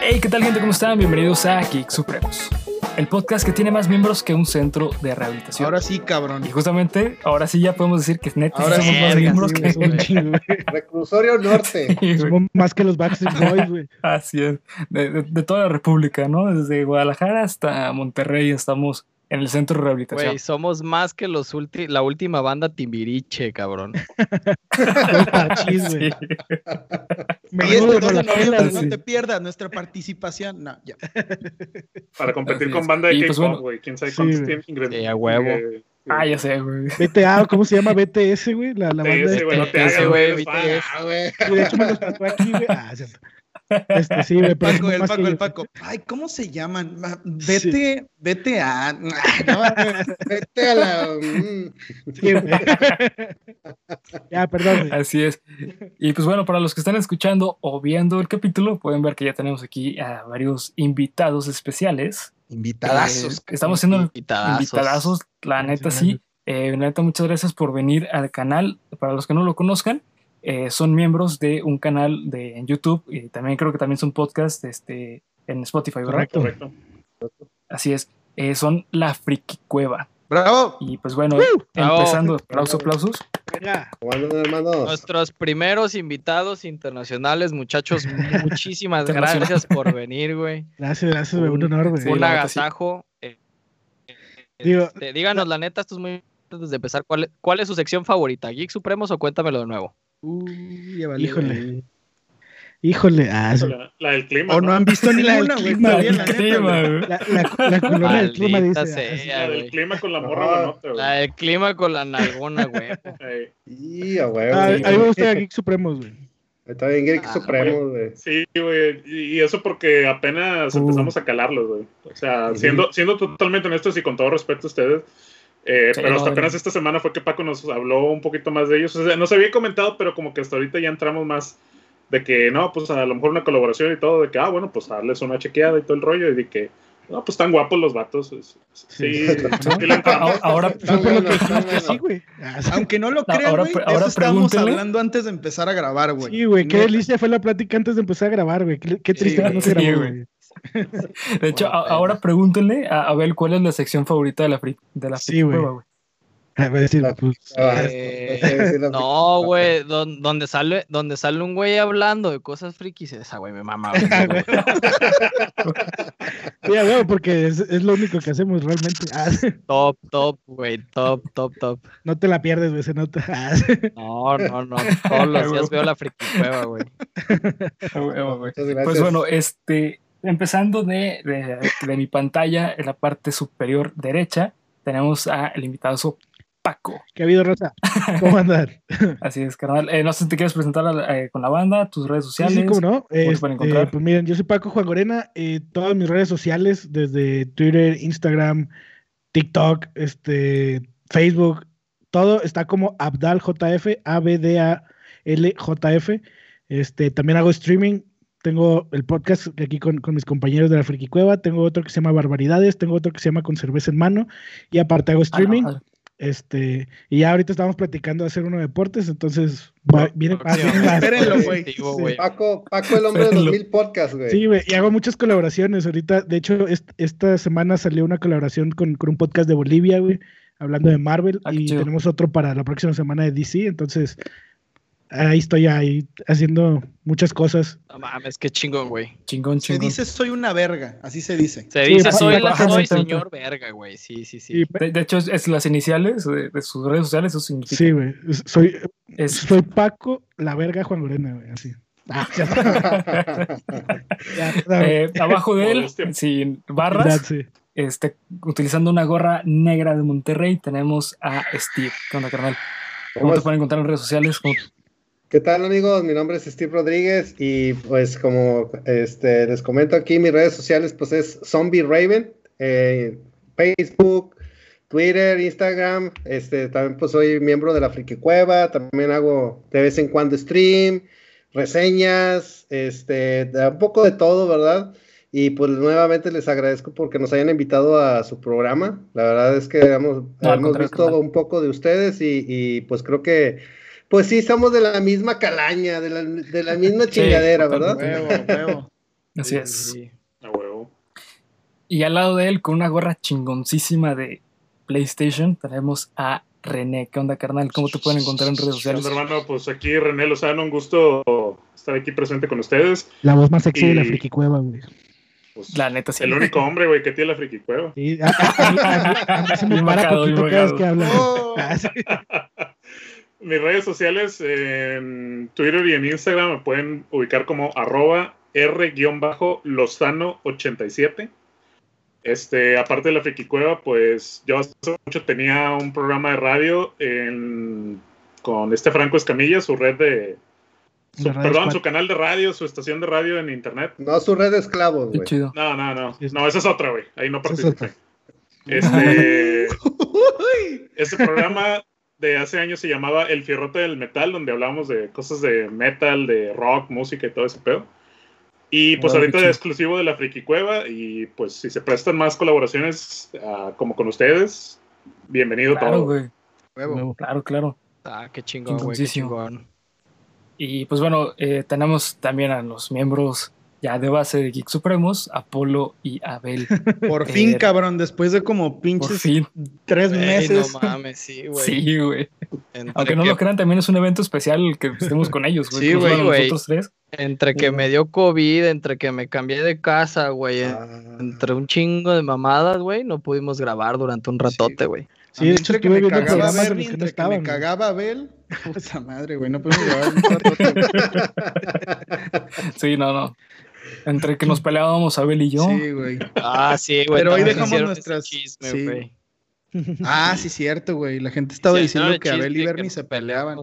Hey, ¿qué tal gente? ¿Cómo están? Bienvenidos a Geek Supremos, el podcast que tiene más miembros que un centro de rehabilitación. Ahora sí, cabrón. Y justamente, ahora sí ya podemos decir que neta Ahora somos sí, más miembros sí, que... Reclusorio Norte. Sí, güey. Somos más que los Backstreet Boys, güey. Así es, de, de- de toda la República, ¿no? Desde Guadalajara hasta Monterrey estamos en el centro de rehabilitación. Güey, somos más que los ulti- la última banda Timbiriche, cabrón. Parchís, güey. Sí. Me Y este mudo 12 con la de noviembre, pela, no sí. te pierdas nuestra participación. No, ya. Para competir con banda de Y, K-pop, pues, bueno. güey. Quién sabe Sí, cuántos güey. tienen ingredientes. Sí, a huevo. Eh, Ah, ya sé, güey. BTA, ¿cómo se llama BTS, güey? La, la banda. BTS, güey, no te Ese hagas, güey. BTS. Ah, güey. De hecho me los tatué aquí, güey. Ah, es cierto. Este, sí, güey, pero Paco, el Paco, que el. Paco. Ay, ¿cómo se llaman? Ma- Vete, vete a. No, vete a la. mm. Sí, ya, perdón. Así es. Y pues bueno, para los que están escuchando o viendo el capítulo, pueden ver que ya tenemos aquí a varios invitados especiales. Invitadazos. Eh, estamos haciendo Invitadazos. invitadazos, la neta sí. Eh, la neta, muchas gracias por venir al canal. Para los que no lo conozcan, eh, son miembros de un canal de en YouTube y también creo que también son podcast este, en Spotify, ¿verdad? Correcto. Correcto. Así es. Eh, son La Friki Cueva. Bravo. Y pues bueno, Bravo. empezando, aplausos, aplausos. Nuestros primeros invitados internacionales, muchachos, muchísimas gracias por venir, güey. Gracias, gracias, güey. Un honor, güey. Sí, Un sí. agasajo. Eh, Digo- este, díganos, la neta, esto es muy antes de empezar. ¿Cuál, es- ¿Cuál es su sección favorita? ¿Geek Supremos o cuéntamelo de nuevo? Uy, ya. Híjole. Híjole. Ah, sí. La, la del clima. O no han visto La ninguna, del clima, la güey. La, la, la colonia del clima dice. sea, La del clima con la morra Ah, buenota, güey. La del clima con la nalgona, güey. A huevo. Ah, güey. a mí me gusta Geek Supremos, güey. Está bien, Geek Ah, Supremo, güey. Sí, güey. Y eso porque apenas Uh. empezamos a calarlos, güey. O sea, Sí. siendo, siendo totalmente honestos y con todo respeto a ustedes. Eh, Sí, pero hasta apenas esta semana fue que Paco nos habló un poquito más de ellos. O sea, nos había comentado, pero como que hasta ahorita ya entramos más de que no, pues a lo mejor una colaboración y todo, de que, ah, bueno, pues darles una chequeada y todo el rollo, y de que, no, pues están guapos los vatos. Sí. Ahora, güey. Aunque no lo crean, ahora güey, ahora eso estábamos hablando antes de empezar a grabar, güey. Sí, güey, qué delicia fue la plática antes de empezar a grabar, güey. Qué, qué triste Sí, que no se grabó, güey. de hecho, a- ahora pregúntenle a Abel cuál es la sección favorita de la, fri- de la Sí, güey. Cueva, güey. A ver, sí, pues, Eh, no güey, don- donde sale, donde sale un güey hablando de cosas frikis, esa güey me mama. güey. Sí, a huevo, porque es, es lo único que hacemos realmente. Ah, top, top, güey, top, top, top. no te la pierdes, güey, se nota. Ah, No, no, no, todos los días veo la friki cueva, güey. Güey, güey. Pues bueno, este, empezando de, de, de mi pantalla, en la parte superior derecha, tenemos al invitado Paco. ¿Qué ha habido, Rosa? ¿Cómo andan? Así es, carnal. Eh, no sé si te quieres presentar eh, con la banda, tus redes sociales. sí, cómo no. Este, encontrar? pues miren, yo soy Paco Juan Gorena. eh, todas mis redes sociales, desde Twitter, Instagram, TikTok, este, Facebook, todo está como AbdalJF, A-B-D-A-L-J-F. Este, también hago streaming. Tengo el podcast aquí con, con mis compañeros de la Friki Cueva. Tengo otro que se llama Barbaridades. Tengo otro que se llama Con Cerveza en Mano. Y aparte hago Ah, no, streaming. Este, y ya ahorita estamos platicando de hacer uno de deportes, entonces va- viene. Espérenlo, güey. Digo, güey. Paco, Paco, el hombre de los mil podcasts, güey. Sí, güey, y hago muchas colaboraciones ahorita. De hecho, est- esta semana salió una colaboración con, con un podcast de Bolivia, güey, hablando de Marvel, Ah, y chido. tenemos otro para la próxima semana de DC, entonces ahí estoy ahí haciendo muchas cosas. No mames, qué chingón, güey. Chingón, Se chingón. dice soy una verga, así se dice. Se Sí, dice sí, soy, la- soy señor verga, güey. Sí, sí, sí. Y- De, de hecho, es, es las iniciales de, de sus redes sociales, eso significa. sí, güey, soy, Es, soy Paco, la verga Juan Gorena, güey, así. Ah, ya, ya, ya, eh, abajo de él, sin barras, sí. este, utilizando una gorra negra de Monterrey, tenemos a Steve. ¿Qué onda, carnal? ¿Cómo te pueden encontrar en redes sociales? ¿Cómo- ¿Qué tal amigos? Mi nombre es Steve Rodríguez y pues como este, les comento aquí mis redes sociales pues es Zombie Raven, eh, Facebook, Twitter, Instagram, este, también pues soy miembro de la Friki Cueva, también hago de vez en cuando stream, reseñas, este, un poco de todo, ¿verdad? Y pues nuevamente les agradezco porque nos hayan invitado a su programa. La verdad es que hemos, No, hemos visto un poco de ustedes y, y, pues creo que, pues sí, somos de la misma calaña, de la, de la misma chingadera, ¿verdad? totalmente. Huevo, huevo. Así Sí, es. sí. A huevo. Y al lado de él, con una gorra chingoncísima de PlayStation, tenemos a René. ¿Qué onda, carnal? ¿Cómo te pueden encontrar en redes ¿Qué sociales? onda, hermano? Pues aquí René Lozano, un gusto estar aquí presente con ustedes. La voz más sexy de la friki cueva, güey. Pues, La neta, sí. el único hombre, güey, que tiene la friki cueva. Sí, a, a- a mí- a mí- a mí se me para poquito cada vez que hablan. Oh. Mis redes sociales en Twitter y en Instagram me pueden ubicar como arroba r-lozano87. Este, aparte de la Friki Cueva, pues yo hace mucho tenía un programa de radio en- con este Franco Escamilla, su red de... su- perdón, su canal de radio, su estación de radio en internet. No, su red de esclavos, güey. chido. No, no, no. No, esa es otra, güey. Ahí no participé. Este, este programa de hace años se llamaba El Fierrote del Metal, donde hablábamos de cosas de metal, de rock, música y todo ese pedo. Y pues Órale, ahorita es exclusivo de la Friki Cueva y pues si se prestan más colaboraciones ah, como con ustedes, bienvenido Claro, todo. güey. Claro, claro. Ah, qué chingón, güey, qué Chingoncísimo. chingón. Y pues bueno, eh, tenemos también a los miembros ya de base de Geek Supremos, Apolo y Abel. Por fin, cabrón, después de como Por pinches fin. tres Ey, meses. no mames, sí, güey. Sí, güey. Aunque no que- lo crean, también es un evento especial que estemos con ellos, güey. Sí, güey. Nosotros tres. Entre que me dio COVID, entre que me cambié de casa, güey, Ah, entre un chingo de mamadas, güey, no pudimos grabar durante un ratote, güey. Sí, de hecho, entre que me cagaba que no entre que estaban, me güey. cagaba Abel. Puta madre, güey, no podemos grabar un ratote. Sí, no, no. Entre que nos peleábamos Abel y yo. Sí, güey. Ah, sí, güey. Pero hoy dejamos nuestras- chisme, sí. güey. Ah, sí, cierto, güey. La gente estaba Sí, diciendo que el Abel y Bernie se peleaban.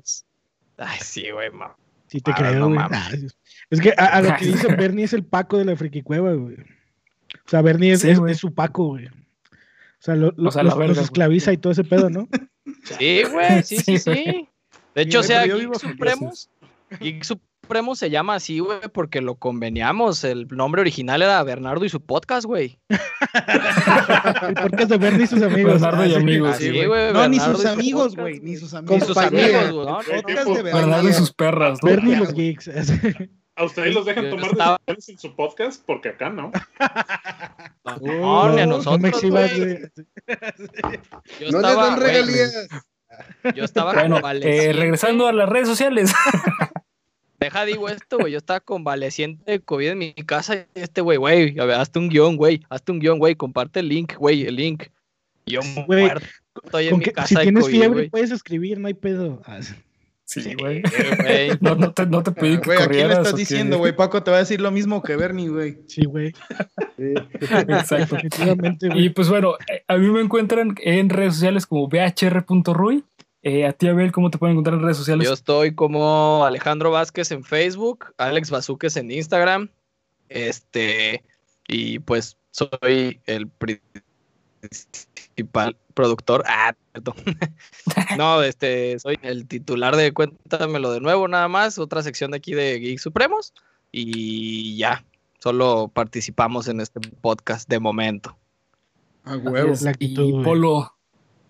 Ay, sí, güey, ma. Sí te Ah, creo, no güey. Ah. Es que a, a lo que dice Bernie es el Paco de la friki cueva, güey. O sea, Bernie es, Sí, es- güey. es su Paco, güey. O sea, lo- lo- O sea, la los, verga, los güey. esclaviza y todo ese pedo, ¿no? Sí, güey, sí, sí, Sí. De hecho, o sea, Geek Supremos, Geek Supremos se llama así, güey, porque lo conveniamos. El nombre original era Bernardo y su podcast, güey. El podcast de Bernie y sus amigos. Bernardo y Ah, amigos. Así, sí, güey. No, ni sus amigos, güey. Ni sus Ni amigos. sus Compañía. amigos, güey. Bernardo y sus perras, ¿no? Bernie y los geeks. ¿A ustedes los dejan Yo tomar estaba- decisiones en su podcast? Porque acá no. No, ni a No, nosotros, güey. Yo no les estaba, dan güey, regalías. Yo estaba Bueno, eh, regresando a las redes sociales. Deja, digo esto, güey. Yo estaba convaleciente de COVID en mi casa. Y este, güey, güey, a ver, hazte un guion, güey. Hazte un guion, güey. Comparte el link, güey, el link. Y Yo Güey, muerto. Estoy en mi casa si de tienes COVID, fiebre, güey. puedes escribir, no hay pedo. Ah, sí. Güey. No, no te, no te pedí que Güey, ¿a quién le estás diciendo, güey? Paco te va a decir lo mismo que Bernie, güey. Sí, güey. Sí. Exacto. Definitivamente, Y güey. pues bueno, eh, a mí me encuentran en redes sociales como bhr.ruy. Eh, a ti, Abel, ¿cómo te pueden encontrar en redes sociales? Yo estoy como Alejandro Vázquez en Facebook, Alex Bazuques en Instagram. Este, y pues soy el principal productor. Ah, cierto. no, este, soy el titular de Cuéntamelo de nuevo, nada más. Otra sección de aquí de Geek Supremos. Y ya, solo participamos en este podcast de momento. A Así huevo. es. La Y. Polo,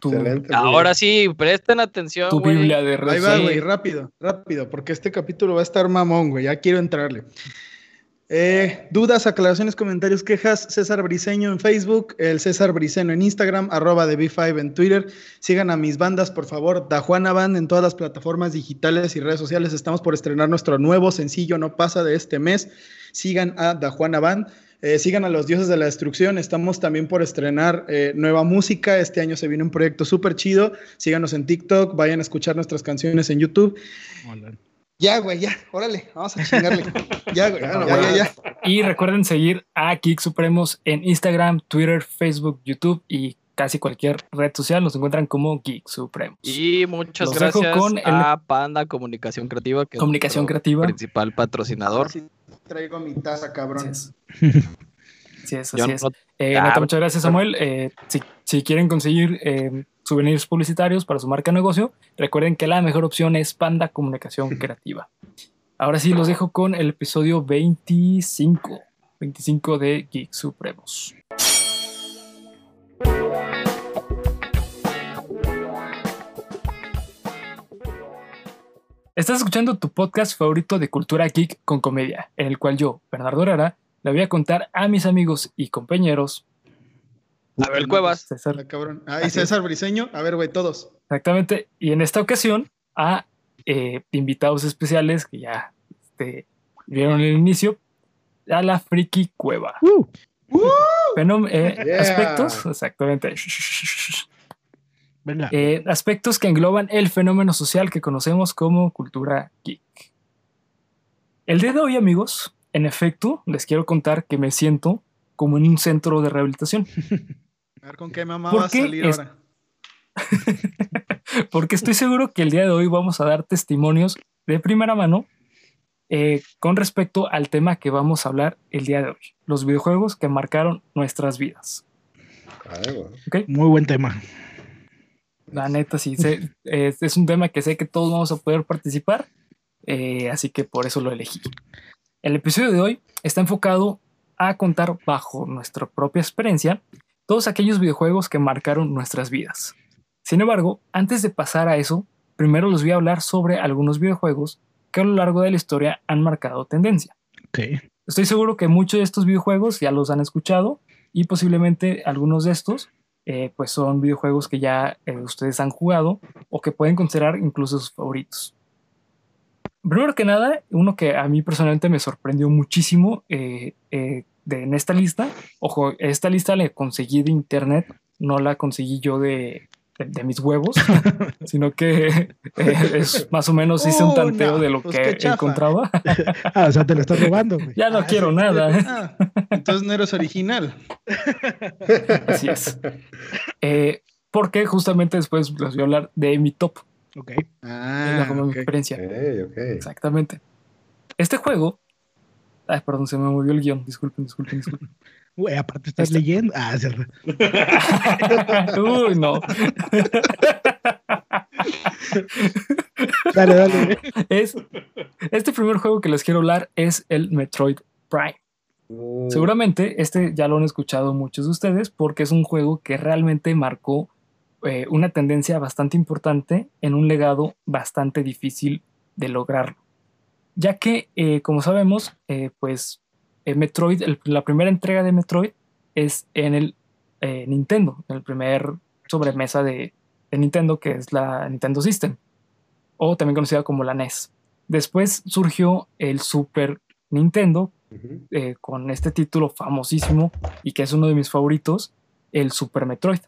tu, Excelente. Ahora sí, presten atención. tu güey. Biblia de Ahí va, güey, rápido, rápido, porque este capítulo va a estar mamón, güey. Ya quiero entrarle. Eh, dudas, aclaraciones, comentarios, quejas, César Briseño en Facebook, el César Briseño en Instagram, arroba de B5 en Twitter. Sigan a mis bandas, por favor. Da Juana Band en todas las plataformas digitales y redes sociales. Estamos por estrenar nuestro nuevo sencillo, no pasa de este mes. Sigan a Da Juana Band. Eh, sigan a los dioses de la destrucción. Estamos también por estrenar eh, nueva música. Este año se viene un proyecto súper chido. Síganos en TikTok, vayan a escuchar nuestras canciones en YouTube. Ya, güey, ya, órale, vamos a chingarle. Ya, güey, ya, ya, ya, ya. Y recuerden seguir a Geek Supremos en Instagram, Twitter, Facebook, YouTube y casi cualquier red social. Nos encuentran como Geek Supremos. Y muchas Los dejo gracias con el- a Panda Comunicación Creativa, que Comunicación es Creativa. principal patrocinador. Sí traigo mi taza, cabrón. Así es. Así es, Eh, neta, muchas gracias, Samuel. Eh, si, si quieren conseguir eh, souvenirs publicitarios para su marca o negocio, recuerden que la mejor opción es Panda Comunicación Creativa. Ahora sí, los dejo con el episodio 25. 25 de Geek Supremos. Estás escuchando tu podcast favorito de cultura geek con comedia, en el cual yo, Bernardo Herrera, le voy a contar a mis amigos y compañeros. Abel Cuevas. César, Ah, cabrón. Ah, y César Briseño. A ver, güey, todos. exactamente. Y en esta ocasión, a eh, invitados especiales que ya este, vieron el inicio, a la Friki Cueva. Uh, Fenom- eh, Yeah. Aspectos, exactamente. Venga. Eh, aspectos que engloban el fenómeno social que conocemos como cultura geek. El día de hoy, amigos, en efecto, les quiero contar que me siento como en un centro de rehabilitación, A ver con qué mamá ¿Por va a qué salir es- ahora. porque estoy seguro que el día de hoy vamos a dar testimonios de primera mano eh, con respecto al tema que vamos a hablar el día de hoy, los videojuegos que marcaron nuestras vidas. Ay, güey. ¿ok? Muy buen tema. La neta, sí, sé- es, es un tema que sé que todos vamos a poder participar, eh, así que por eso lo elegí. El episodio de hoy está enfocado a contar bajo nuestra propia experiencia todos aquellos videojuegos que marcaron nuestras vidas. Sin embargo, antes de pasar a eso, primero les voy a hablar sobre algunos videojuegos que a lo largo de la historia han marcado tendencia. Estoy seguro que muchos de estos videojuegos ya los han escuchado y posiblemente algunos de estos eh, pues son videojuegos que ya eh, ustedes han jugado o que pueden considerar incluso sus favoritos. Primero que nada, uno que a mí personalmente me sorprendió muchísimo eh, de, en esta lista, ojo, esta lista la conseguí de internet, no la conseguí yo de, de- de mis huevos, sino que eh, es más o menos hice un Oh, tanteo no, de lo pues que encontraba. Ah, o sea, te lo estás robando, güey. ya no Ah, quiero sí, nada. ¿eh? ah, entonces no eres original. Así es. Eh, porque justamente después les voy a hablar de mi top, Ok. Ah, de mi experiencia. Ok, ok. Exactamente. Este juego. Ay, perdón, se me movió el guion. Disculpen, disculpen, disculpen. Güey, aparte estás Está. leyendo. Ah, cierto. Uy, no. Dale, dale. Es, este primer juego que les quiero hablar es el Metroid Prime. Uh, Seguramente este ya lo han escuchado muchos de ustedes porque es un juego que realmente marcó eh, una tendencia bastante importante en un legado bastante difícil de lograrlo. Ya que, eh, como sabemos, eh, pues eh, Metroid, el- la primera entrega de Metroid es en el eh, Nintendo, en el primer sobremesa de, de Nintendo que es la Nintendo System, o también conocida como la NES. Después surgió el Super Nintendo, eh, con este título famosísimo y que es uno de mis favoritos, el Super Metroid.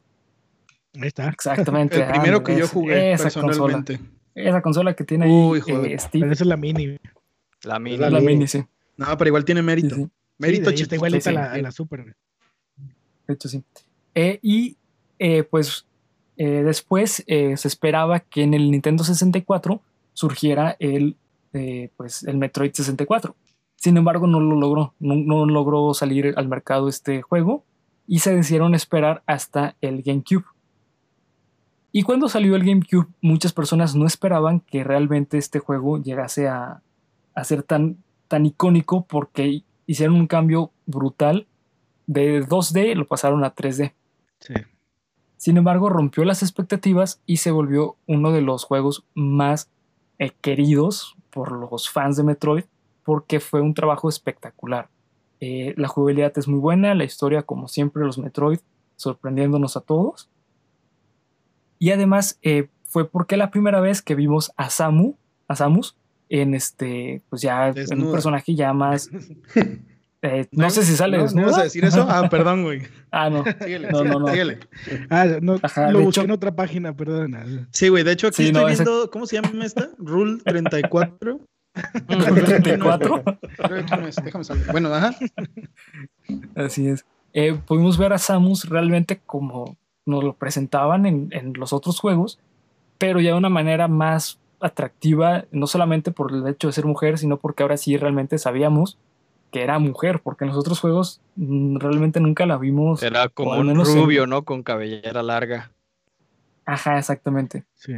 Ahí está. Exactamente. El primero que yo jugué esa consola. personalmente. Esa consola que tiene ahí Uy, eh. Steve. Pero esa es la mini. La mini. la mini, sí. No, pero igual tiene mérito. sí, Mérito Sí, está igualita sí, a la, sí. a la Super. güey. de hecho sí. Eh, y eh, pues eh, después eh, se esperaba que en el Nintendo 64 surgiera el, eh, pues, el Metroid 64. Sin embargo, no lo logró. No, no logró salir al mercado este juego y se decidieron esperar hasta el GameCube. Y cuando salió el GameCube, muchas personas no esperaban que realmente este juego llegase a, a ser tan, tan icónico porque hicieron un cambio brutal. De 2D lo pasaron a 3D. Sí. Sin embargo, rompió las expectativas y se volvió uno de los juegos más eh, queridos por los fans de Metroid porque fue un trabajo espectacular. Eh, la jugabilidad es muy buena, la historia, como siempre, los Metroid sorprendiéndonos a todos. Y además eh, fue porque la primera vez que vimos a Samu, a Samus, en este, pues ya en un personaje ya más. eh, no sé si sale ¿No, ¿No desnuda. vas a decir eso? Ah, perdón, güey. Ah, no. Síguele, No, no, síguele, no. síguele. Ah, no, Ajá, lo busqué hecho- en otra página, perdón. Sí, güey. De hecho, aquí Sí, estoy ese- viendo. ¿Cómo se llama esta? Rule 34. 34. Creo que no es, Déjame saber. Bueno, ajá. Así es. Eh, pudimos ver a Samus realmente como nos lo presentaban en, en los otros juegos, pero ya de una manera más atractiva, no solamente por el hecho de ser mujer, sino porque ahora sí realmente sabíamos que era mujer, porque en los otros juegos mm, realmente nunca la vimos. Era como un en- rubio, ¿no? Con cabellera larga. Ajá, exactamente. Sí.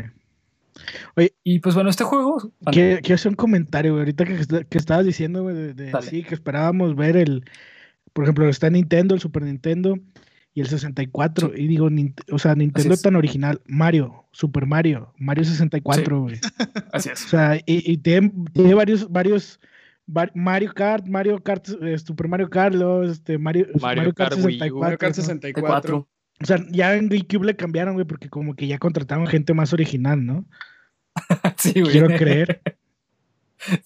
Y pues bueno, este juego... Quiero, quiero hacer un comentario, güey. Ahorita que, que estabas diciendo, güey, de, de- sí, que esperábamos ver el, Por ejemplo, está Nintendo, el Super Nintendo y el 64. Y digo, o sea, Nintendo es. tan original. Mario, Super Mario, Mario 64, güey. Así O es. sea, y, y tiene, tiene varios, varios, var- Mario Kart, Mario Kart, eh, Super Mario Kart, luego, este, Mario, Mario Kart Wii Mario Kart ¿no? 64. Cuatro. O sea, ya en GameCube le cambiaron, güey, porque como que ya contrataron gente más original, ¿no? Sí, güey. Quiero creer.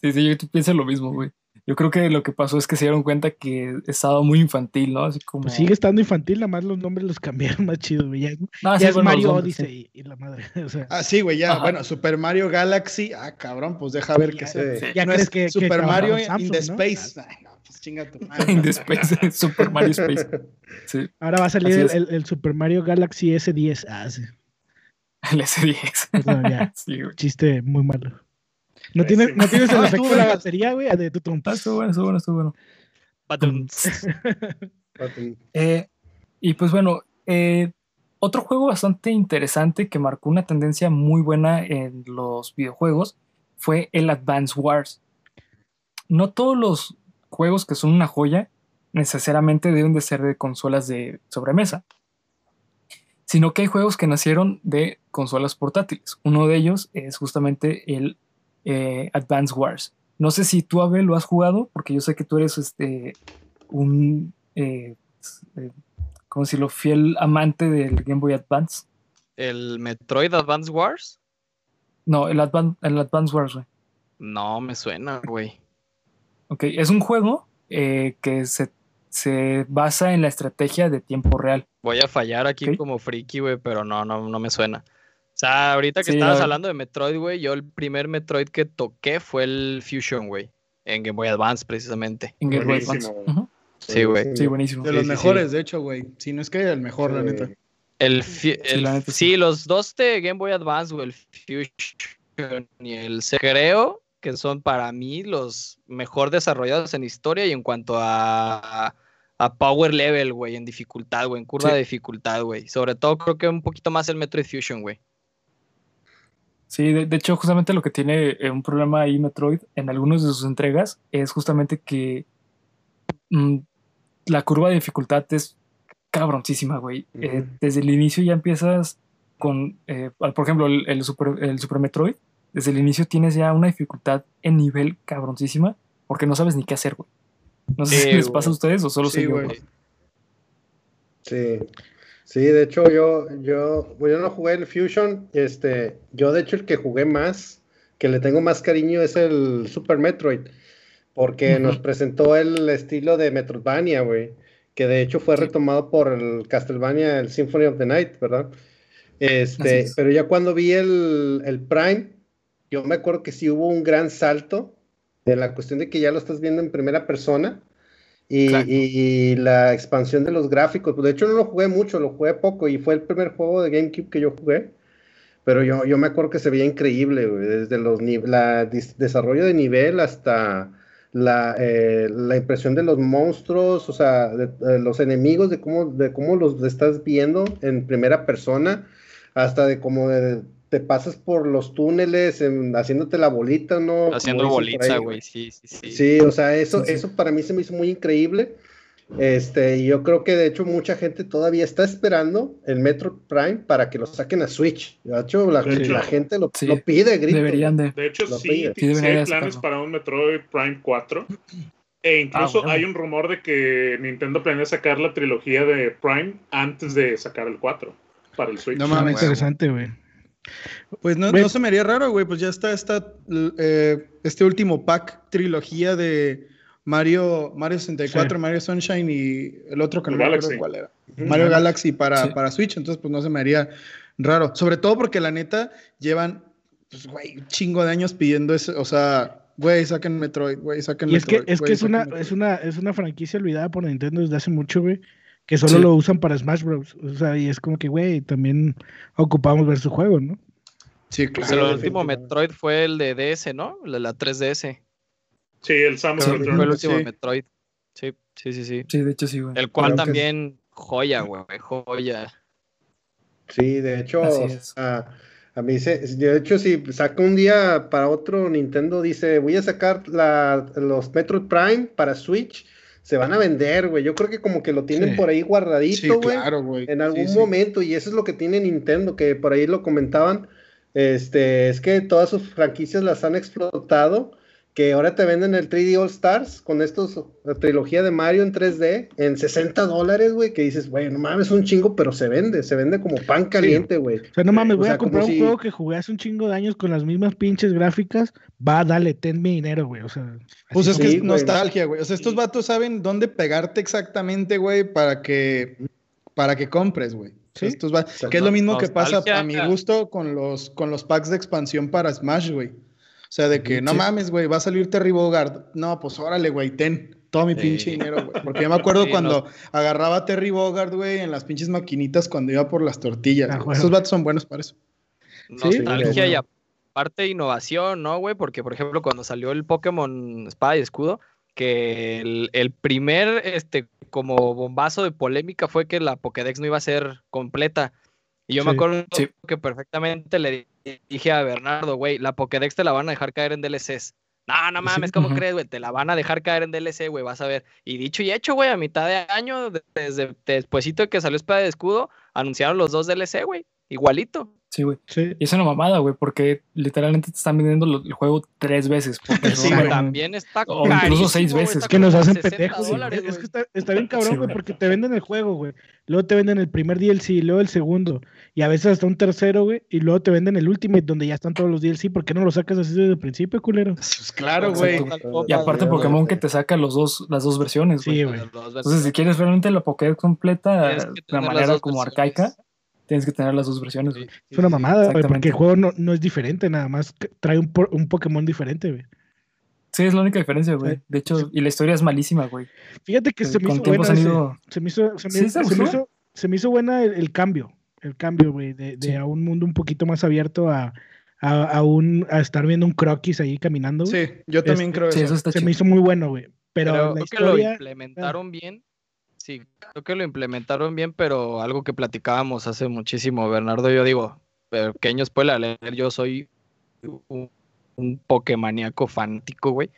Sí, sí, yo pienso lo mismo, güey. Yo creo que lo que pasó es que se dieron cuenta que estaba muy infantil, ¿no? Así como. Pues sigue estando infantil, nada más los nombres los cambiaron más chido, güey. Ya, No, ya sí, es bueno, Mario nombres, sí. Odyssey y la madre. O sea, Ah, sí, güey, ya. Ajá. Bueno, Super Mario Galaxy. Ah, cabrón, pues deja ver qué Ya, sea. Sí. ya no crees es que, que Super Mario Samsung, in the ¿no? Space. Ay, no, pues chinga tu madre. In the Space, Super Mario Space. Sí, Ahora va a salir el, es. el- el Super Mario Galaxy S10. Ah, sí. el S10. Perdón, ya. Sí, güey. Chiste muy malo. ¿No, tienes, sí. ¿no tienes el efecto de la batería, güey? De tu Ah, trompa. estuvo bueno, estuvo bueno, estuvo bueno. Eh, y pues bueno, eh, otro juego bastante interesante que marcó una tendencia muy buena en los videojuegos fue el Advance Wars. No todos los juegos que son una joya necesariamente deben de ser de consolas de sobremesa, sino que hay juegos que nacieron de consolas portátiles. Uno de ellos es justamente el eh, Advance Wars. No sé si tú, Abel, lo has jugado, porque yo sé que tú eres este, un, eh, eh, ¿cómo decirlo?, fiel amante del Game Boy Advance. ¿El Metroid Advance Wars? No, el, Advan- el Advance Wars, güey. No me suena, güey. Ok, es un juego eh, que se, se basa en la estrategia de tiempo real. Voy a fallar aquí como friki, güey, pero no, no, no me suena. O sea, ahorita que Sí, estabas la- hablando de Metroid, güey, yo el primer Metroid que toqué fue el Fusion, güey. En Game Boy Advance, precisamente. En Game Boy Advance. güey. Ujú. Sí, güey. Sí, buenísimo. De los Sí, mejores, sí. de hecho, güey. Si no es que el mejor, la neta. El, fi- el- la neta sí, los dos de Game Boy Advance, güey, el Fusion y el C, creo que son para mí los mejor desarrollados en historia y en cuanto a, a power level, güey, en dificultad, güey, en curva Sí. de dificultad, güey. Sobre todo creo que un poquito más el Metroid Fusion, güey. Sí, de, de hecho, justamente lo que tiene eh, un problema ahí Metroid en algunas de sus entregas es justamente que mm, la curva de dificultad es cabroncísima, güey. Eh, desde el inicio ya empiezas con, eh, por ejemplo, el, el Super, el Super Metroid, desde el inicio tienes ya una dificultad en nivel cabroncísima porque no sabes ni qué hacer, güey. No sé Sí, si les pasa a ustedes o solo Sí, soy yo, güey. Sí. Sí, de hecho yo, yo, bueno, yo no jugué el Fusion, este, yo de hecho el que jugué más, que le tengo más cariño es el Super Metroid, porque nos presentó el estilo de Metroidvania, güey, que de hecho fue Sí. retomado por el Castlevania, el Symphony of the Night, ¿verdad? Este, es. pero ya cuando vi el, el Prime, yo me acuerdo que sí hubo un gran salto en la cuestión de que ya lo estás viendo en primera persona. Y, la expansión de los gráficos, pues de hecho no lo jugué mucho, lo jugué poco y fue el primer juego de GameCube que yo jugué. Pero yo, yo me acuerdo que se veía increíble, güey, desde los la desarrollo de nivel hasta la, eh, la impresión de los monstruos, o sea, de, de los enemigos, de cómo, de cómo los estás viendo en primera persona, hasta de cómo de- te pasas por los túneles en- haciéndote la bolita, ¿no? Haciendo bolita, güey, sí, sí, sí. Sí, o sea, eso, Sí, sí. eso para mí se me hizo muy increíble. Este, y yo creo que de hecho mucha gente todavía está esperando el Metro Prime para que lo saquen a Switch. De hecho, la, De hecho, la gente lo, sí, lo pide, grito. Deberían de. De hecho, Lo sí. Sí, hay planes para un Metroid Prime 4. E incluso Ah, bueno. hay un rumor de que Nintendo planea sacar la trilogía de Prime antes de sacar el 4 para el Switch. No mames. interesante, güey. Pues no, no se me haría raro, güey. Pues ya está esta, eh, este último pack trilogía de Mario, Mario 64, Sí. Mario Sunshine y el otro que no me acuerdo cuál era. Mario Galaxy para, Sí. para Switch, entonces pues no se me haría raro. Sobre todo porque la neta llevan, pues, güey, un chingo de años pidiendo eso. O sea, güey, saquen Metroid, güey, saquen Y es que, es, que es, una, Metroid. es, una, es una franquicia olvidada por Nintendo desde hace mucho, güey. Que solo Sí. lo usan para Smash Bros. O sea, y es como que, güey, también ocupamos ver su juego, ¿no? Sí, Pues claro. el último. Metroid fue el de DS, ¿no? La, la 3DS. Sí, el Samus Sí, Fue Returns. el último sí. Metroid. Sí, sí, sí, sí. Sí, de hecho sí, güey. El cual Creo que- también, joya, güey, joya. Sí, de hecho, a mí se, de hecho, si saca un día para otro Nintendo, dice, voy a sacar la, los Metroid Prime para Switch, se van a vender, güey. Yo creo que como que lo tienen Sí. por ahí Sí, guardadito, güey. claro, güey. en algún Sí, sí. momento, y eso es lo que tiene Nintendo, que por ahí lo comentaban, este, es que todas sus franquicias las han explotado, que ahora te venden el 3D All Stars con estos, la trilogía de Mario en 3D, en 60 dólares, güey, que dices, güey, no mames, un chingo, pero se vende, se vende como pan caliente, güey. O sea, no mames, O voy sea, a comprar un si- juego que jugué hace un chingo de años con las mismas pinches gráficas. Va, dale, ten mi dinero, güey. O sea, Pues es que Sí, es nostalgia, güey. O sea, estos vatos saben dónde pegarte exactamente, güey, para que, para que compres, güey. O sea, Sí. estos va- que es lo mismo que pasa a mi gusto con los, con los packs de expansión para Smash, güey. O sea, de que no mames, güey, va a salir Terry Bogard. No, pues órale, güey, ten todo mi Sí. pinche dinero, güey. Porque yo me acuerdo Sí, cuando agarraba a Terry Bogard, güey, en las pinches maquinitas cuando iba por las tortillas. Ah, bueno. Estos vatos son buenos para eso. Nostalgia Sí, y aparte innovación, ¿no, güey? Porque, por ejemplo, cuando salió el Pokémon Espada y Escudo, que el, el primer, este, como bombazo de polémica fue que la Pokédex no iba a ser completa. Y yo me acuerdo sí. que perfectamente le dije a Bernardo, güey, la Pokédex te la van a dejar caer en DLCs. No, no mames, ¿cómo crees, güey? Te la van a dejar caer en DLC, güey, vas a ver. Y dicho y hecho, güey, a mitad de año, de- desde despuesito de que salió Espada de Escudo, anunciaron los dos DLC, güey, igualito. Sí, güey. Sí. Y es una mamada, güey, porque literalmente te están vendiendo lo- el juego tres veces. Sí, güey. También está O incluso seis güey, veces. Es que nos hacen 60 pendejos. güey. dólares, es que güey. está, está bien cabrón, Sí, güey, güey. porque te venden el juego, güey. Luego te venden el primer DLC, luego el segundo. Y a veces hasta un tercero, güey. Y luego te venden el Ultimate, donde ya están todos los DLC. ¿Por qué no lo sacas así desde el principio, culero? Pues claro, güey. Y aparte Pokémon que te saca los dos, las dos versiones, güey. Sí, güey. Entonces, si quieres realmente la Pokédex completa de una manera como versiones. arcaica, tienes que tener las dos versiones, güey. Es una mamada, güey, porque el juego no, no es diferente, nada más trae un, po- un Pokémon diferente, güey. Sí, es la única diferencia, güey. De hecho, y la historia es malísima, güey. Fíjate que Pues, se me hizo buena. han ese- ido- Se me hizo, se me, hizo, se me hizo buena el, el cambio. El cambio, güey, de, de Sí. a un mundo un poquito más abierto a, a, a un, a estar viendo un croquis ahí caminando. Sí, yo también Este, creo Sí, eso. está se me hizo muy bueno, güey. Pero, Pero la creo que lo historia. implementaron bien. Sí, creo que lo implementaron bien, pero algo que platicábamos hace muchísimo, Bernardo, yo digo, pequeño spoiler, yo soy un, un Pokémoníaco fanático, güey.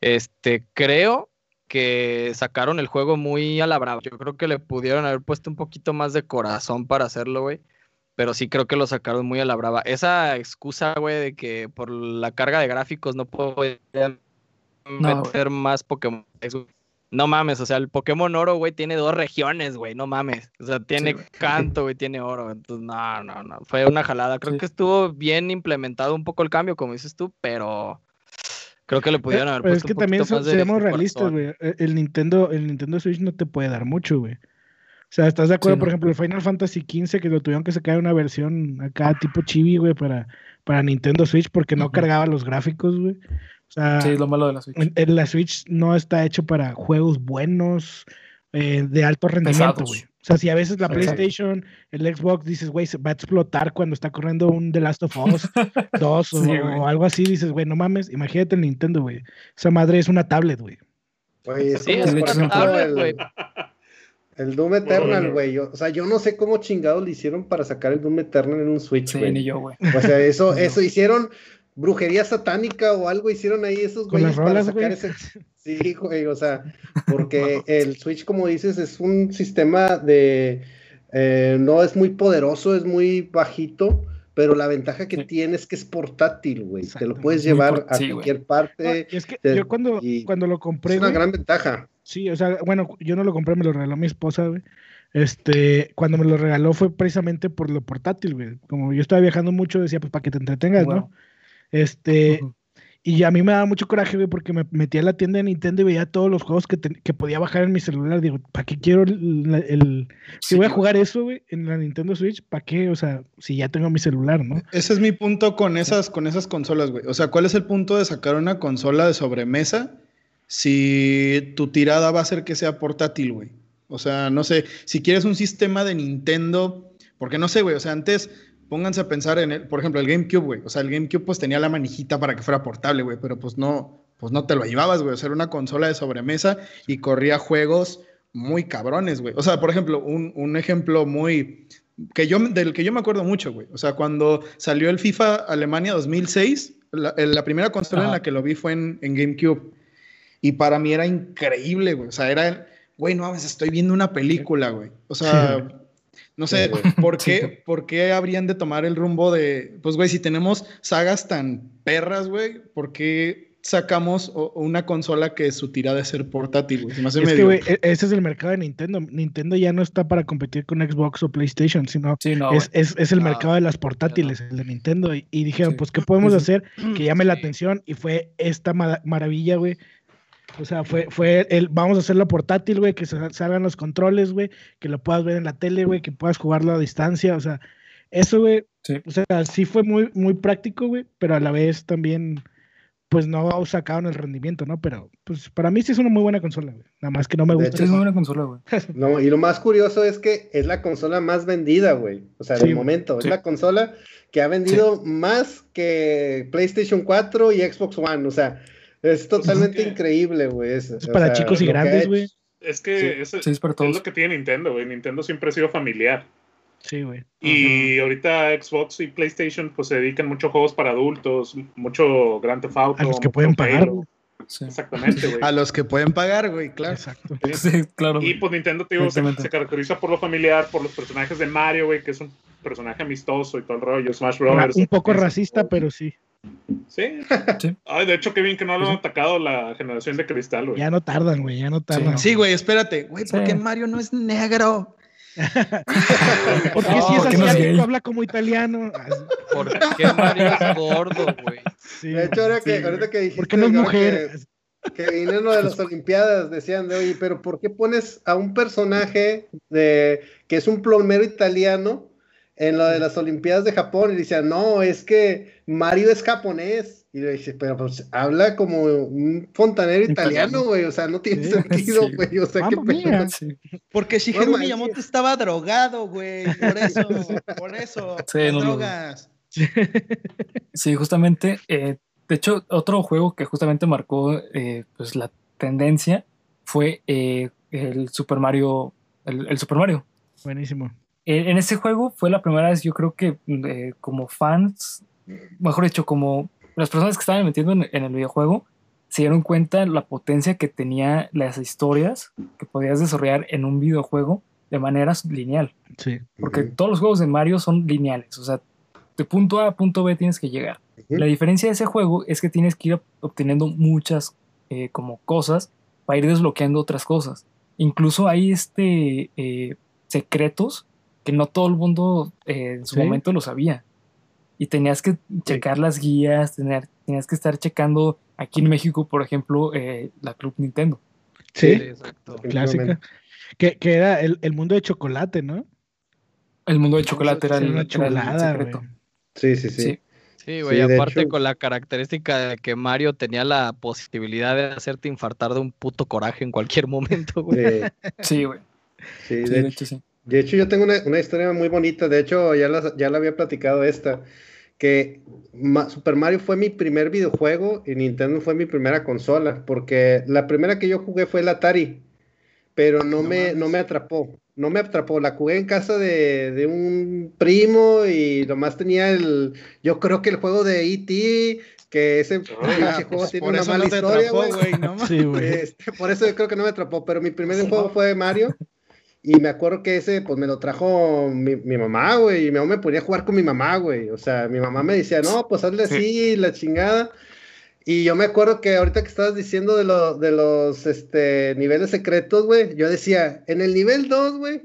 Este, creo que sacaron el juego muy a la brava. Yo creo que le pudieron haber puesto un poquito más de corazón para hacerlo, güey. Pero sí creo que lo sacaron muy a la brava. Esa excusa, güey, de que por la carga de gráficos no puedo No, meter más Pokémon. No mames, o sea, el Pokémon Oro, güey, tiene dos regiones, güey, no mames. O sea, tiene güey. canto, güey, tiene oro. Entonces, no, no, no. Fue una jalada. Creo Sí. que estuvo bien implementado un poco el cambio, como dices tú, pero creo que le pudieron haber Pero es puesto que un también so- seamos realistas, güey. E- El Nintendo, el Nintendo Switch no te puede dar mucho, güey. O sea, ¿estás de acuerdo? Sí, Por no. ejemplo, el Final Fantasy XV que lo tuvieron que sacar una versión acá tipo chibi, güey, para, para Nintendo Switch porque no cargaba los gráficos, güey. O sea, Sí, es lo malo de la Switch. en- en la Switch no está hecho para juegos buenos, eh, de alto rendimiento, güey. O sea, si a veces la. PlayStation, el Xbox, dices, güey, se va a explotar cuando está corriendo un The Last of Us 2 o, Sí, güey. o algo así, dices, güey, no mames, imagínate el Nintendo, güey. Esa madre es una tablet, güey. Güey, Sí, es una tablet, el- güey. El Doom Eternal, güey. O sea, yo no sé cómo chingados le hicieron para sacar el Doom Eternal en un Switch, Sí, güey. ni yo, güey. O sea, eso, No. eso hicieron brujería satánica o algo hicieron ahí esos güeyes para rolas, sacar güey. ese. Sí, güey, o sea, porque el Switch, como dices, es un sistema de. eh, no es muy poderoso, es muy bajito, pero la ventaja que Sí. tiene es que es portátil, güey. Te lo puedes llevar a sí, güey. cualquier No, parte. y es que te- yo cuando, y cuando lo compré, Es una güey, gran ventaja. sí, o sea, bueno, yo no lo compré, me lo regaló mi esposa, güey. Este, cuando me lo regaló fue precisamente por lo portátil, güey. Como yo estaba viajando mucho, decía, pues para que te entretengas, Wow. ¿no? Este, y a mí me daba mucho coraje, güey, porque me metía a la tienda de Nintendo y veía todos los juegos que, te- que podía bajar en mi celular. Digo, ¿para qué quiero el, el- si voy a jugar eso, güey, en la Nintendo Switch, ¿para qué? O sea, si ya tengo mi celular, ¿no? Ese es mi punto con esas, con esas consolas, güey. O sea, ¿cuál es el punto de sacar una consola de sobremesa si tu tirada va a ser que sea portátil, güey? O sea, no sé, si quieres un sistema de Nintendo, porque no sé, güey, o sea, antes pónganse a pensar en, el, por ejemplo, el GameCube, güey. O sea, el GameCube pues tenía la manijita para que fuera portable, güey, pero pues no, pues no te lo llevabas, güey. O sea, era una consola de sobremesa y corría juegos muy cabrones, güey. O sea, por ejemplo, un, un ejemplo muy, que yo, del que yo me acuerdo mucho, güey. O sea, cuando salió el FIFA Alemania 2006, la, la primera consola en Ajá. la que lo vi fue en, en GameCube. Y para mí era increíble, güey. O sea, era, güey, no mames, estoy viendo una película, güey. O sea, no sé por qué, por qué habrían de tomar el rumbo de, pues, güey, si tenemos sagas tan perras, güey, ¿por qué sacamos una consola que su tirada es ser portátil, güey? es que, güey, e-, ese es el mercado de Nintendo. Nintendo ya no está para competir con Xbox o PlayStation, sino es, es, el mercado de las portátiles, el de Nintendo. Y, dijeron, pues, ¿qué podemos hacer que llame la atención? Y fue esta maravilla, güey, o sea, fue, fue el, vamos a hacerlo portátil, güey, que salgan los controles, güey, que lo puedas ver en la tele, güey, que puedas jugarlo a distancia, o sea, eso, güey, o sea, sí fue muy, muy práctico, güey, pero a la vez también, pues no sacaron el rendimiento, ¿no? Pero, pues para mí sí es una muy buena consola, güey, nada más que no me gusta. es muy buena consola, güey. No, y lo más curioso es que es la consola más vendida, güey, o sea, de momento, es la consola que ha vendido más que PlayStation 4 y Xbox One, o sea, es totalmente increíble, güey. Es, para chicos y grandes, güey. Es que es, es, lo que tiene Nintendo, güey. Nintendo siempre ha sido familiar. Sí, güey. Y ahorita Xbox y PlayStation pues se dedican mucho a juegos para adultos, mucho Grand Theft Auto. A los que pueden pagar. Exactamente, güey. A los que pueden pagar, güey, claro. Exacto. Sí, claro. Y pues Nintendo, tío, se, se, caracteriza por lo familiar, por los personajes de Mario, güey, que es un personaje amistoso y todo el rollo, Smash Bros. Un poco racista, pero sí. Sí. Ay, de hecho, qué bien que no lo han atacado la generación de cristal, güey. Ya no tardan, güey, ya no tardan. Sí, güey, espérate. Güey, ¿por qué Mario no es negro? Porque si es así, habla como italiano. ¿Por qué Mario es gordo, güey? de hecho, ahora que, ahorita que dijiste. ¿Por qué no es mujer? Que, que vino lo de las Olimpiadas, decían de, oye, pero ¿por qué pones a un personaje de que es un plomero italiano en lo de las Olimpiadas de Japón y decía, no, es que Mario es japonés. Y le dice, pero pues habla como un fontanero italiano, güey. O sea, no tiene sentido, güey. O sea, qué pena. Porque Shigeru Miyamoto estaba drogado, güey. Por eso, por eso. Sí, drogas. Sí, justamente. Eh, de hecho, otro juego que justamente marcó eh, pues la tendencia fue eh, el Super Mario. el Super Mario. Buenísimo. Eh, en ese juego fue la primera vez, yo creo que eh, como fans, mejor dicho, como las personas que estaban metiendo en, el videojuego, se dieron cuenta la potencia que tenía las historias que podías desarrollar en un videojuego de manera lineal. Sí. Porque todos los juegos de Mario son lineales, o sea, de punto A a punto B tienes que llegar. La diferencia de ese juego es que tienes que ir obteniendo muchas eh, como cosas para ir desbloqueando otras cosas. Incluso hay este secretos que no todo el mundo eh, en su momento lo sabía. Y tenías que checar las guías, tener, tenías que estar checando aquí en México, por ejemplo, eh, la Club Nintendo. Sí, exacto. Clásica. Que, que era el, el, mundo de chocolate, ¿no? El mundo de chocolate era, el, secreto. Sí, sí, sí. Sí, güey, aparte con la característica de que Mario tenía la posibilidad de hacerte infartar de un puto coraje en cualquier momento, güey. Sí, güey. Sí, de, hecho, sí. De hecho, yo tengo una, historia muy bonita. De hecho, ya la, ya la había platicado esta. Que Super Mario fue mi primer videojuego y Nintendo fue mi primera consola. Porque la primera que yo jugué fue el Atari. Pero no, me, no me atrapó. No me atrapó. La jugué en casa de, un primo y nomás tenía el. Yo creo que el juego de E.T que ese juego pues, tiene una mala historia, güey. Sí, este, por eso yo creo que no me atrapó, pero mi primer juego fue Mario y me acuerdo que ese, pues me lo trajo mi, mi mamá, güey, y mi mamá me ponía a jugar con mi mamá, güey. O sea, mi mamá me decía, no, pues hazle así, la chingada. Y yo me acuerdo que ahorita que estabas diciendo de, lo, de los este, niveles secretos, güey, yo decía, en el nivel 2, güey,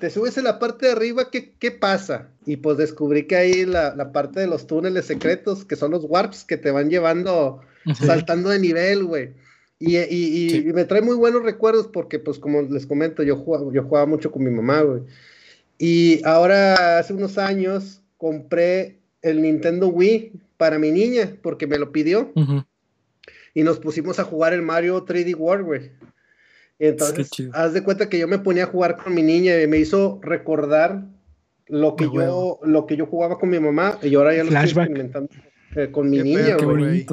te subes en la parte de arriba, ¿qué, qué pasa? Y pues descubrí que ahí la, la, parte de los túneles secretos, que son los warps que te van llevando, saltando de nivel, güey. Y, y, y, me trae muy buenos recuerdos porque, pues, como les comento, yo jugaba, yo jugaba mucho con mi mamá, güey. Y ahora, hace unos años, compré el Nintendo Wii para mi niña porque me lo pidió. Y nos pusimos a jugar el Mario 3D World, güey. Entonces, haz de cuenta que yo me ponía a jugar con mi niña y me hizo recordar lo que, yo, lo que yo jugaba con mi mamá y ahora ya lo estoy experimentando eh, con mi niña, güey.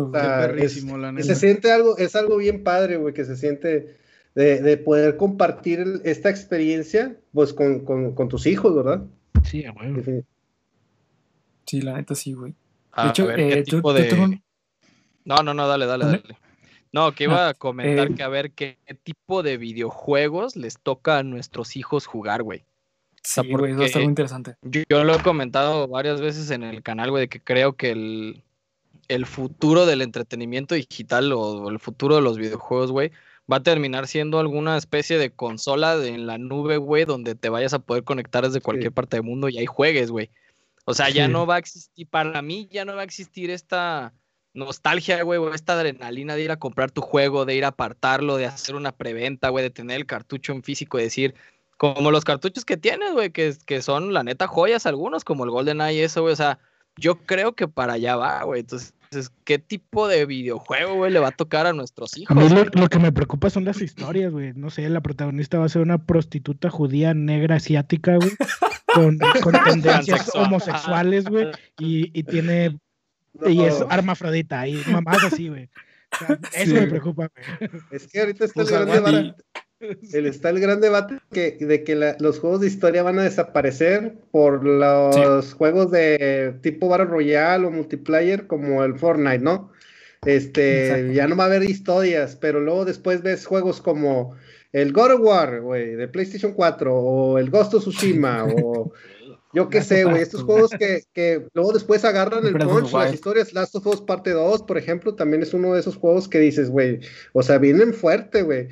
Se siente algo, es algo bien padre, güey, que se siente de, de poder compartir esta experiencia, pues, con, con, con, tus hijos, ¿verdad? Sí, güey. Sí, la neta sí, güey. De hecho, eh, tipo de... No, no, no, dale, dale, dale. No, que iba a comentar eh, que a ver qué tipo de videojuegos les toca a nuestros hijos jugar, güey. Sí, güey, eso está muy interesante. Yo, lo he comentado varias veces en el canal, güey, de que creo que el, el futuro del entretenimiento digital o, el futuro de los videojuegos, güey, va a terminar siendo alguna especie de consola en la nube, güey, donde te vayas a poder conectar desde cualquier parte del mundo y ahí juegues, güey. O sea, ya no va a existir, para mí ya no va a existir esta nostalgia, güey, o esta adrenalina de ir a comprar tu juego, de ir a apartarlo, de hacer una preventa, güey, de tener el cartucho en físico y decir, como los cartuchos que tienes, güey, que, que son la neta joyas algunos, como el Golden Eye, eso, güey, o sea, yo creo que para allá va, güey. Entonces, ¿qué tipo de videojuego, güey, le va a tocar a nuestros hijos? A mí lo, que me preocupa son las historias, güey. No sé, la protagonista va a ser una prostituta judía negra asiática, güey, con, tendencias homosexuales, güey, y, y tiene y es armafrodita y mamás así, güey. eso me preocupa, güey. Es que ahorita está el gran debate. El, está el gran debate que, de que los juegos de historia van a desaparecer por los juegos de tipo Battle Royale o multiplayer como el Fortnite, ¿no? Este, ya no va a haber historias, pero luego después ves juegos como el God of War, güey, de PlayStation 4, o el Ghost of Tsushima, o yo qué sé, güey, estos juegos que, que, luego después agarran el punch, las historias, Last of Us parte 2, por ejemplo, también es uno de esos juegos que dices, güey, o sea, vienen fuerte, güey.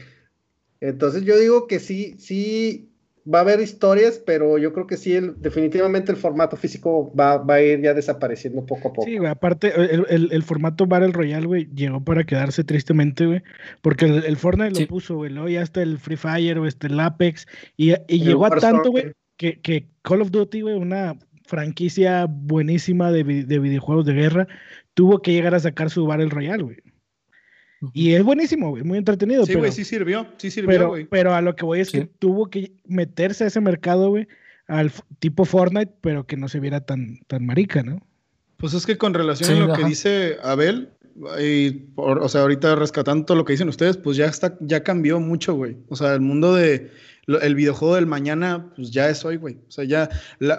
Entonces yo digo que sí, sí va a haber historias, pero yo creo que sí, el, definitivamente el formato físico va, va, a ir ya desapareciendo poco a poco. Sí, güey, aparte, el, el, el, formato Battle Royale, güey, llegó para quedarse tristemente, güey, porque el, Fortnite lo puso, güey, luego ya está el Free Fire, o este, el Apex, y, y llegó a tanto, güey, que, que Call of Duty, güey, una franquicia buenísima de, de, videojuegos de guerra, tuvo que llegar a sacar su Battle Royale, güey. Y es buenísimo, güey, muy entretenido. Sí, güey, sí sirvió, sí sirvió, güey. Pero, a lo que voy es que tuvo que meterse a ese mercado, güey, al tipo Fortnite, pero que no se viera tan, tan marica, ¿no? Pues es que con relación a lo que dice Abel, y o sea, ahorita rescatando todo lo que dicen ustedes, pues ya está, ya cambió mucho, güey. O sea, el mundo de el videojuego del mañana, pues ya es hoy, güey. O sea, ya,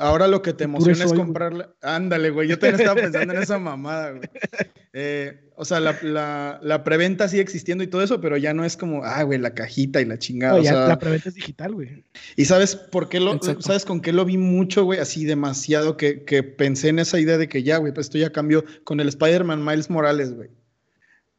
ahora lo que te emociona es comprarle. Ándale, güey, yo también estaba pensando en esa mamada, güey. Eh, o sea, la, la, preventa sigue existiendo y todo eso, pero ya no es como, ah, güey, la cajita y la chingada. la preventa es digital, güey. ¿Y sabes por qué lo, sabes con qué lo vi mucho, güey? Así demasiado que, que pensé en esa idea de que ya, güey, pues esto ya cambió con el Spider-Man Miles Morales, güey.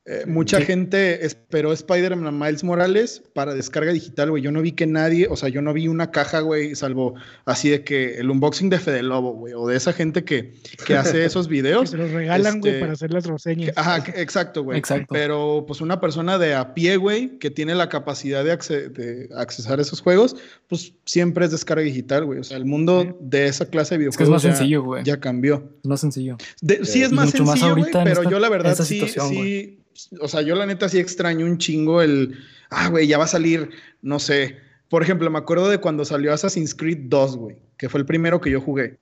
Eh, mucha gente esperó Spider-Man Miles Morales para descarga digital, güey. Yo no vi que nadie, o sea, yo no vi una caja, güey, salvo así de que el unboxing de Fede Lobo, güey, o de esa gente que, que hace esos videos. se los regalan, güey, este, para hacer las reseñas. ajá, exacto, güey. Exacto. Pero, pues, una persona de a pie, güey, que tiene la capacidad de, de, accesar esos juegos, pues siempre es descarga digital, güey. O sea, el mundo de esa clase de videojuegos. Es, más sencillo, güey. Ya cambió. Es más sencillo. sí, es más sencillo, güey, pero yo la verdad sí, sí o sea, yo la neta sí extraño un chingo el, ah, güey, ya va a salir, no sé. Por ejemplo, me acuerdo de cuando salió Assassin's Creed 2, güey, que fue el primero que yo jugué.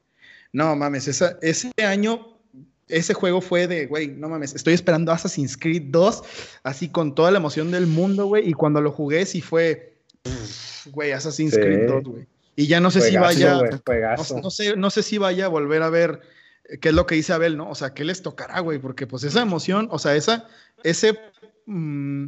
No mames, ese año, ese juego fue de, güey, no mames, estoy esperando Assassin's Creed 2, así con toda la emoción del mundo, güey, y cuando lo jugué sí fue, güey, Assassin's Creed 2, güey. Y ya no sé si vaya, no, sé, no sé si vaya a volver a ver qué es lo que dice Abel, ¿no? O sea, ¿qué les tocará, güey? Porque pues esa emoción, o sea, esa, ese, mm,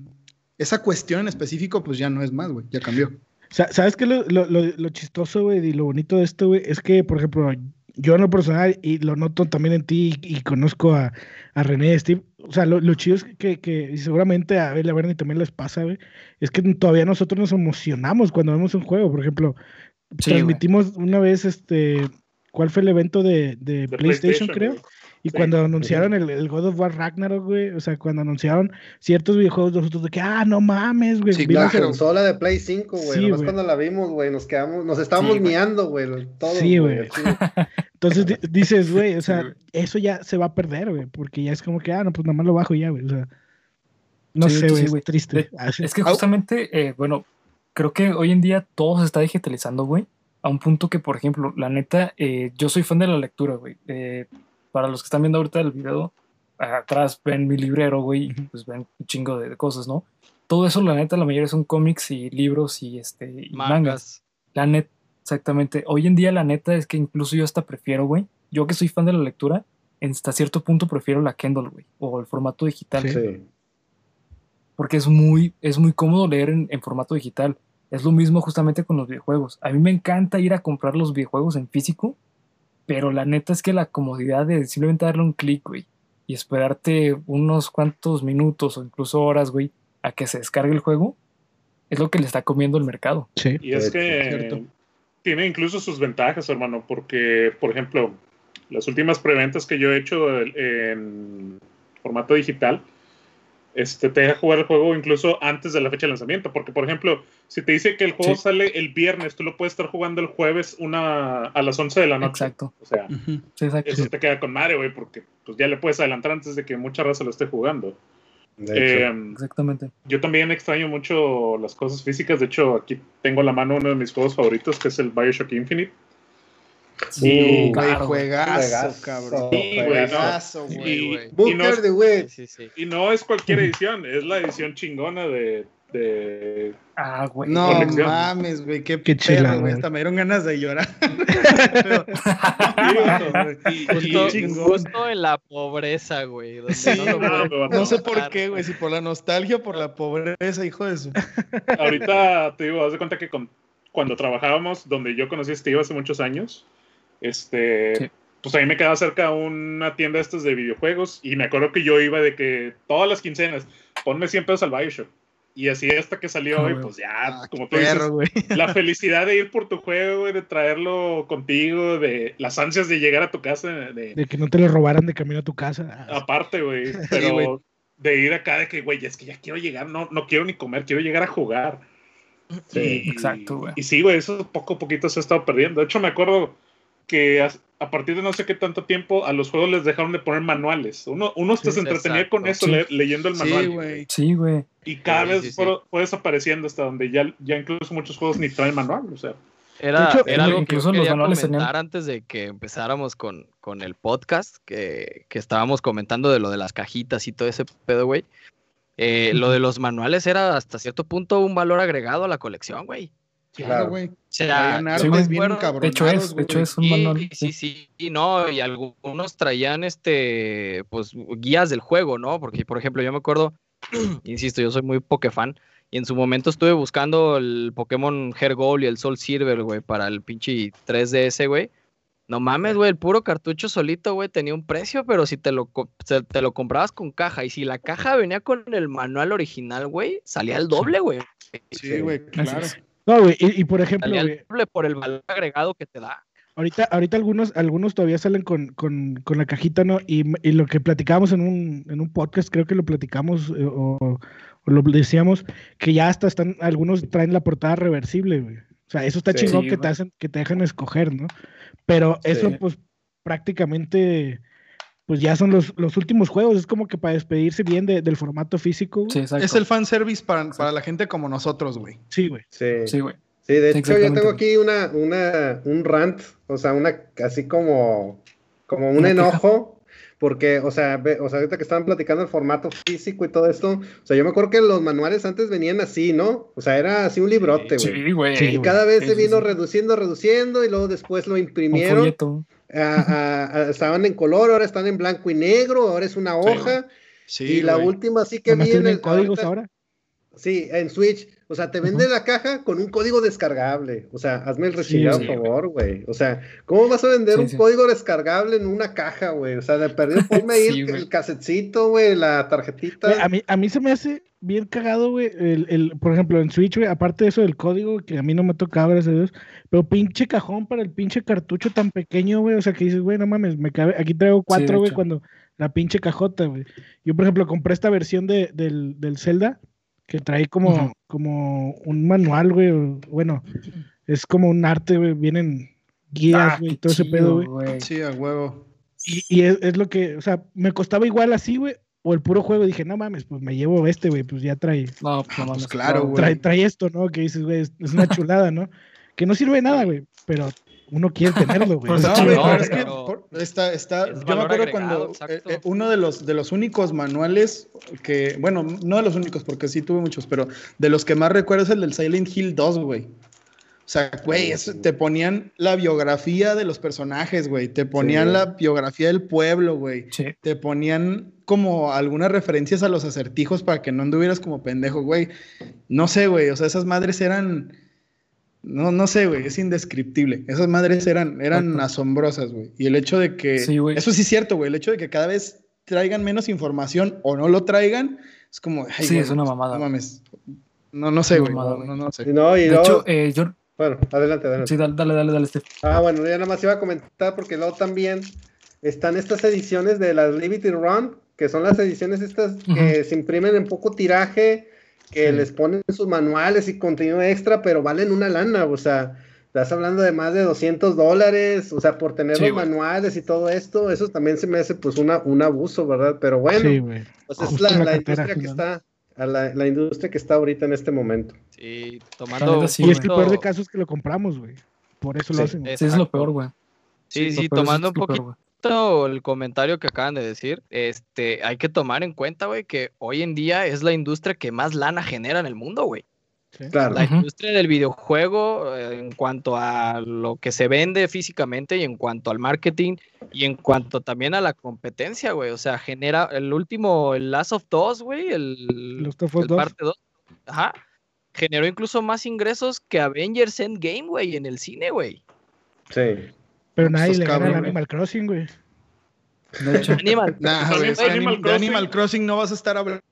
esa cuestión en específico, pues ya no es más, güey, ya cambió. ¿Sabes qué lo, lo, lo, chistoso, güey, y lo bonito de esto, güey? Es que, por ejemplo, yo en lo personal, y lo noto también en ti, y, conozco a, a René y Steve, o sea, lo, chido es que, que y seguramente a Abel y a Bernie también les pasa, güey, es que todavía nosotros nos emocionamos cuando vemos un juego, por ejemplo, transmitimos una vez, este, ¿cuál fue el evento de, de, PlayStation, creo? Y cuando anunciaron el, God of War Ragnarok, güey, o sea, cuando anunciaron ciertos videojuegos, nosotros de que, ah, no mames, güey. Sí, la consola de Play 5, güey. Sí, cuando la vimos, güey, nos quedamos, nos estábamos miando, güey, todo. Sí, güey. Entonces dices, güey, o sea, eso ya se va a perder, güey, porque ya es como que, ah, no, pues nada más lo bajo ya, güey, o sea. No sé, güey, triste. Es que justamente, eh, bueno, creo que hoy en día todo se está digitalizando, güey. A un punto que, por ejemplo, la neta, eh, yo soy fan de la lectura, güey. Eh, para los que están viendo ahorita el video, atrás ven mi librero, güey, pues ven un chingo de, cosas, ¿no? Todo eso, la neta, la mayoría son cómics y libros y, este, mangas. La neta, exactamente. Hoy en día, la neta es que incluso yo hasta prefiero, güey, yo que soy fan de la lectura, hasta cierto punto prefiero la Kindle, güey, o el formato digital. Sí. porque es muy, es muy cómodo leer en, formato digital. Es lo mismo justamente con los videojuegos. A mí me encanta ir a comprar los videojuegos en físico, pero la neta es que la comodidad de simplemente darle un clic, güey, y esperarte unos cuantos minutos o incluso horas, güey, a que se descargue el juego, es lo que le está comiendo el mercado. Sí. Y es que tiene incluso sus ventajas, hermano, porque, por ejemplo, las últimas preventas que yo he hecho en formato digital, este, te deja jugar el juego incluso antes de la fecha de lanzamiento. Porque, por ejemplo, si te dice que el juego sale el viernes, tú lo puedes estar jugando el jueves una, a las 11 de la noche. Exacto. O sea, eso te queda con madre, güey, porque pues, ya le puedes adelantar antes de que mucha raza lo esté jugando. Eh, Exactamente. Yo también extraño mucho las cosas físicas. De hecho, aquí tengo a la mano uno de mis juegos favoritos, que es el Bioshock Infinite. Sí, güey, juegazo, cabrón. Sí, juegazo, güey. Booker de güey. Y no es cualquier edición, es la edición chingona de. de ah, güey. No mames, güey, qué, qué güey. Hasta me dieron ganas de llorar. justo, en la pobreza, güey. Sí, no, no, sé por qué, güey. Si por la nostalgia o por la pobreza, hijo de eso. Ahorita te digo, haz de cuenta que con, cuando trabajábamos, donde yo conocí a Steve hace muchos años este, pues ahí me quedaba cerca una tienda estas de videojuegos y me acuerdo que yo iba de que todas las quincenas, ponme 100 pesos al Bioshock. Y así hasta que salió hoy, pues ya, ah, como tú dices, la felicidad de ir por tu juego, de traerlo contigo, de las ansias de llegar a tu casa. De, que no te lo robaran de camino a tu casa. Aparte, güey, pero de ir acá de que, güey, es que ya quiero llegar, no, no quiero ni comer, quiero llegar a jugar. Sí, exacto, güey. Y sí, güey, eso poco a poquito se ha estado perdiendo. De hecho, me acuerdo, que a, partir de no sé qué tanto tiempo a los juegos les dejaron de poner manuales. Uno, uno se entretenía con eso leyendo el manual. Sí, güey. Y cada vez fue, desapareciendo hasta donde ya, ya incluso muchos juegos ni traen manual, o sea. Era, era algo que yo quería comentar antes de que empezáramos con, con el podcast, que, que, estábamos comentando de lo de las cajitas y todo ese pedo, güey. Eh, lo de los manuales era hasta cierto punto un valor agregado a la colección, güey. Claro, güey. O sea, de hecho es, de hecho es un manual. Sí, sí, y no, y algunos traían este, pues, guías del juego, ¿no? Porque, por ejemplo, yo me acuerdo, insisto, yo soy muy Pokefan, y en su momento estuve buscando el Pokémon Hair Gold y el Soul Silver, güey, para el pinche 3DS, güey. No mames, güey, el puro cartucho solito, güey, tenía un precio, pero si te lo, te lo comprabas con caja y si la caja venía con el manual original, güey, salía el doble, güey. Sí, güey, claro. No, güey, y, por ejemplo. por el valor agregado que te da. Ahorita, ahorita algunos, algunos todavía salen con, con, con la cajita, ¿no? Y, y, lo que platicábamos en un, en un podcast, creo que lo platicamos eh, o, lo decíamos, que ya hasta están, algunos traen la portada reversible, güey. O sea, eso está chingón que te hacen, que te dejan escoger, ¿no? Pero eso, pues, prácticamente pues ya son los, los, últimos juegos. Es como que para despedirse bien del formato físico. Sí, es el fanservice para, para la gente como nosotros, güey. Sí, güey. Sí, güey. Sí, de hecho yo tengo aquí una, una, un rant, o sea, una, así como, como un enojo, porque, o sea, o sea, ahorita que estaban platicando el formato físico y todo esto, o sea, yo me acuerdo que los manuales antes venían así, ¿no? O sea, era así un librote, güey. Sí, güey. y cada vez se vino reduciendo, reduciendo, y luego después lo imprimieron estaban en color, ahora están en blanco y negro, ahora es una hoja. y la última sí que vi en códigos ahora. Sí, en Switch. O sea, te vende la caja con un código descargable. O sea, hazme el rechillado, por favor, güey. O sea, ¿cómo vas a vender un código descargable en una caja, güey? O sea, de perdido, ponme ahí el, el, casetcito, güey, la tarjetita. a, mí, a mí se me hace bien cagado, güey. El, el, por ejemplo, en Switch, güey, aparte de eso del código, que a mí no me tocaba, gracias a Dios, pero pinche cajón para el pinche cartucho tan pequeño, güey. O sea, que dices, güey, no mames, me cabe, aquí traigo cuatro, güey, cuando la pinche cajota, güey. Yo, por ejemplo, compré esta versión de, del, del Zelda, que trae como, como un manual, güey. Bueno, es como un arte, güey. Vienen guías, ah, güey, todo ese pedo, güey. Sí, a huevo. Y, y es, es, lo que, o sea, me costaba igual así, güey, o el puro juego, dije, no mames, pues me llevo este, güey, pues ya trae. No, pues, no pues claro, güey. Trae, trae, esto, ¿no? Que dices, güey, es una chulada, ¿no? Que no sirve de nada, güey, pero uno quiere tenerlo, güey. no, no, es que está, está, yo me acuerdo cuando eh, eh, uno de los, de los únicos manuales que, bueno, no de los únicos, porque sí tuve muchos, pero de los que más recuerdo es el del Silent Hill 2, güey. O sea, güey, te ponían la biografía de los personajes, güey. Te ponían la biografía del pueblo, güey. Te ponían como algunas referencias a los acertijos para que no anduvieras como pendejo, güey. No sé, güey. O sea, esas madres eran. No, no sé, güey. Es indescriptible. Esas madres eran, eran asombrosas, güey. Y el hecho de que. Sí, Eso sí es cierto, güey. El hecho de que cada vez traigan menos información o no lo traigan, es como. sí, es una mamada. No mames. No, no sé, güey. No, no, sé. No, y de hecho, eh, yo bueno, adelante, adelante. Sí, dale, dale, dale, dale Ah, bueno, ya nada más iba a comentar porque luego también están estas ediciones de las Liberty Run, que son las ediciones estas que se imprimen en poco tiraje, que les ponen sus manuales y contenido extra, pero valen una lana, o sea, estás hablando de más de 200 dólares, o sea, por tener los manuales y todo esto, eso también se me hace pues una, un abuso, ¿verdad? Pero bueno, pues es la, la industria que está a la, industria que está ahorita en este momento. Sí, tomando. y es que el peor de casos es que lo compramos, güey. Por eso lo hacen. Sí, es lo peor, güey. Sí, sí, tomando un poquito el comentario que acaban de decir, este, hay que tomar en cuenta, güey, que hoy en día es la industria que más lana genera en el mundo, güey. La industria del videojuego, eh, en cuanto a lo que se vende físicamente y en cuanto al marketing y en cuanto también a la competencia, güey. O sea, genera el último, el Last of Us, güey, el, el parte 2. Ajá. Generó incluso más ingresos que Avengers Endgame, güey, en el cine, güey. Sí. Pero nadie le gana Animal Crossing, güey. De hecho, Animal, Animal Crossing no vas a estar hablando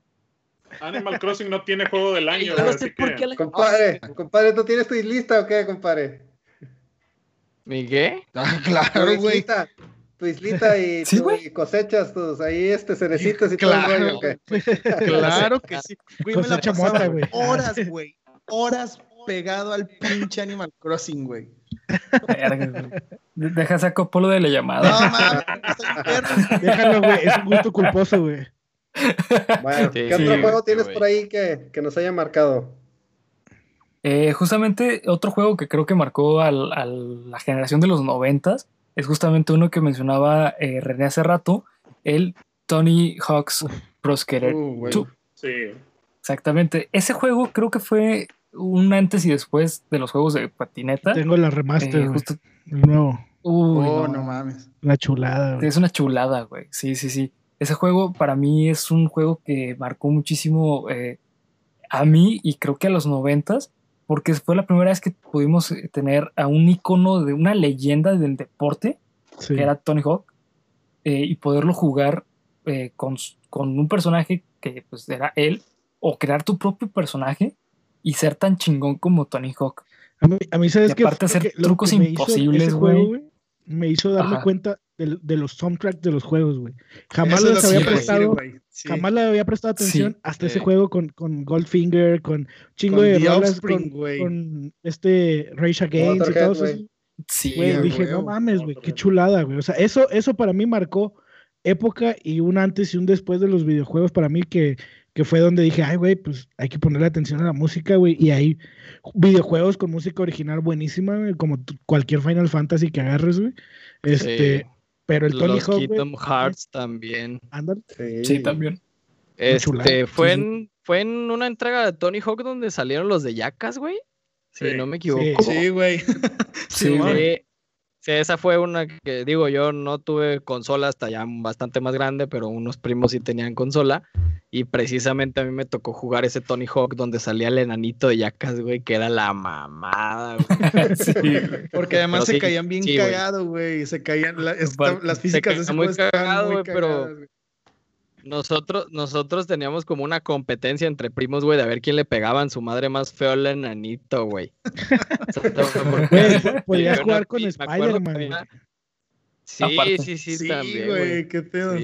Animal Crossing no tiene juego del año. Compadre, compadre, ¿tú tienes tu islita o qué, compadre? ¿Mi qué? Ah, claro, güey. Tu islita y, cosechas tus ahí este cerecitos y claro, todo el rollo. Claro que sí. Güey, me la güey. Horas, güey. Horas pegado al pinche Animal Crossing, güey. Deja saco polo de la llamada. No, mames, Déjalo, güey. Es un gusto culposo, güey. Bueno, ¿qué otro juego tienes por ahí que, nos haya marcado? Eh, justamente otro juego que creo que marcó a la generación de los noventas es justamente uno que mencionaba eh, René hace rato, el Tony Hawk's Pro Skater 2. Uh, sí. Exactamente. Ese juego creo que fue un antes y después de los juegos de patineta. Tengo la remaster, eh, justo... nuevo. oh, no. mames. Una chulada. Es una chulada, güey. Sí, sí, sí ese juego para mí es un juego que marcó muchísimo eh, a mí y creo que a los noventas, porque fue la primera vez que pudimos eh, tener a un icono de una leyenda del deporte, que era Tony Hawk, eh, y poderlo jugar con, un personaje que pues era él, o crear tu propio personaje y ser tan chingón como Tony Hawk. A mí, ¿sabes que Aparte de hacer trucos imposibles, güey. Me hizo darme cuenta de, los soundtracks de los juegos, güey. Jamás les había prestado, jamás le había prestado atención hasta ese juego con, con Goldfinger, con chingo de rolas, con, con, este Rage Against y todo eso. Sí, güey, dije, no mames, güey, qué chulada, güey. O sea, eso, eso para mí marcó época y un antes y un después de los videojuegos para mí que, que fue donde dije, ay, güey, pues hay que ponerle atención a la música, güey. Y hay videojuegos con música original buenísima, güey, como cualquier Final Fantasy que agarres, güey. Este, pero el Tony Los Hawk. Kingdom Hearts también. Sí. también. Este, fue, en, fue en una entrega de Tony Hawk donde salieron los de Yacas, güey. Si no me equivoco. Sí, güey. sí, güey. Sí, esa fue una que digo, yo no tuve consola hasta ya bastante más grande, pero unos primos sí tenían consola. Y precisamente a mí me tocó jugar ese Tony Hawk donde salía el enanito de Yacas, güey, que era la mamada, güey. sí, Porque además se caían bien cagados, güey. Se caían las físicas de ese muy cagado, güey, pero nosotros, nosotros teníamos como una competencia entre primos, güey, de a ver quién le pegaban su madre más feo al enanito, güey. Podías jugar con Spider-Man. Sí, sí, sí, sí, también. güey, qué pedo.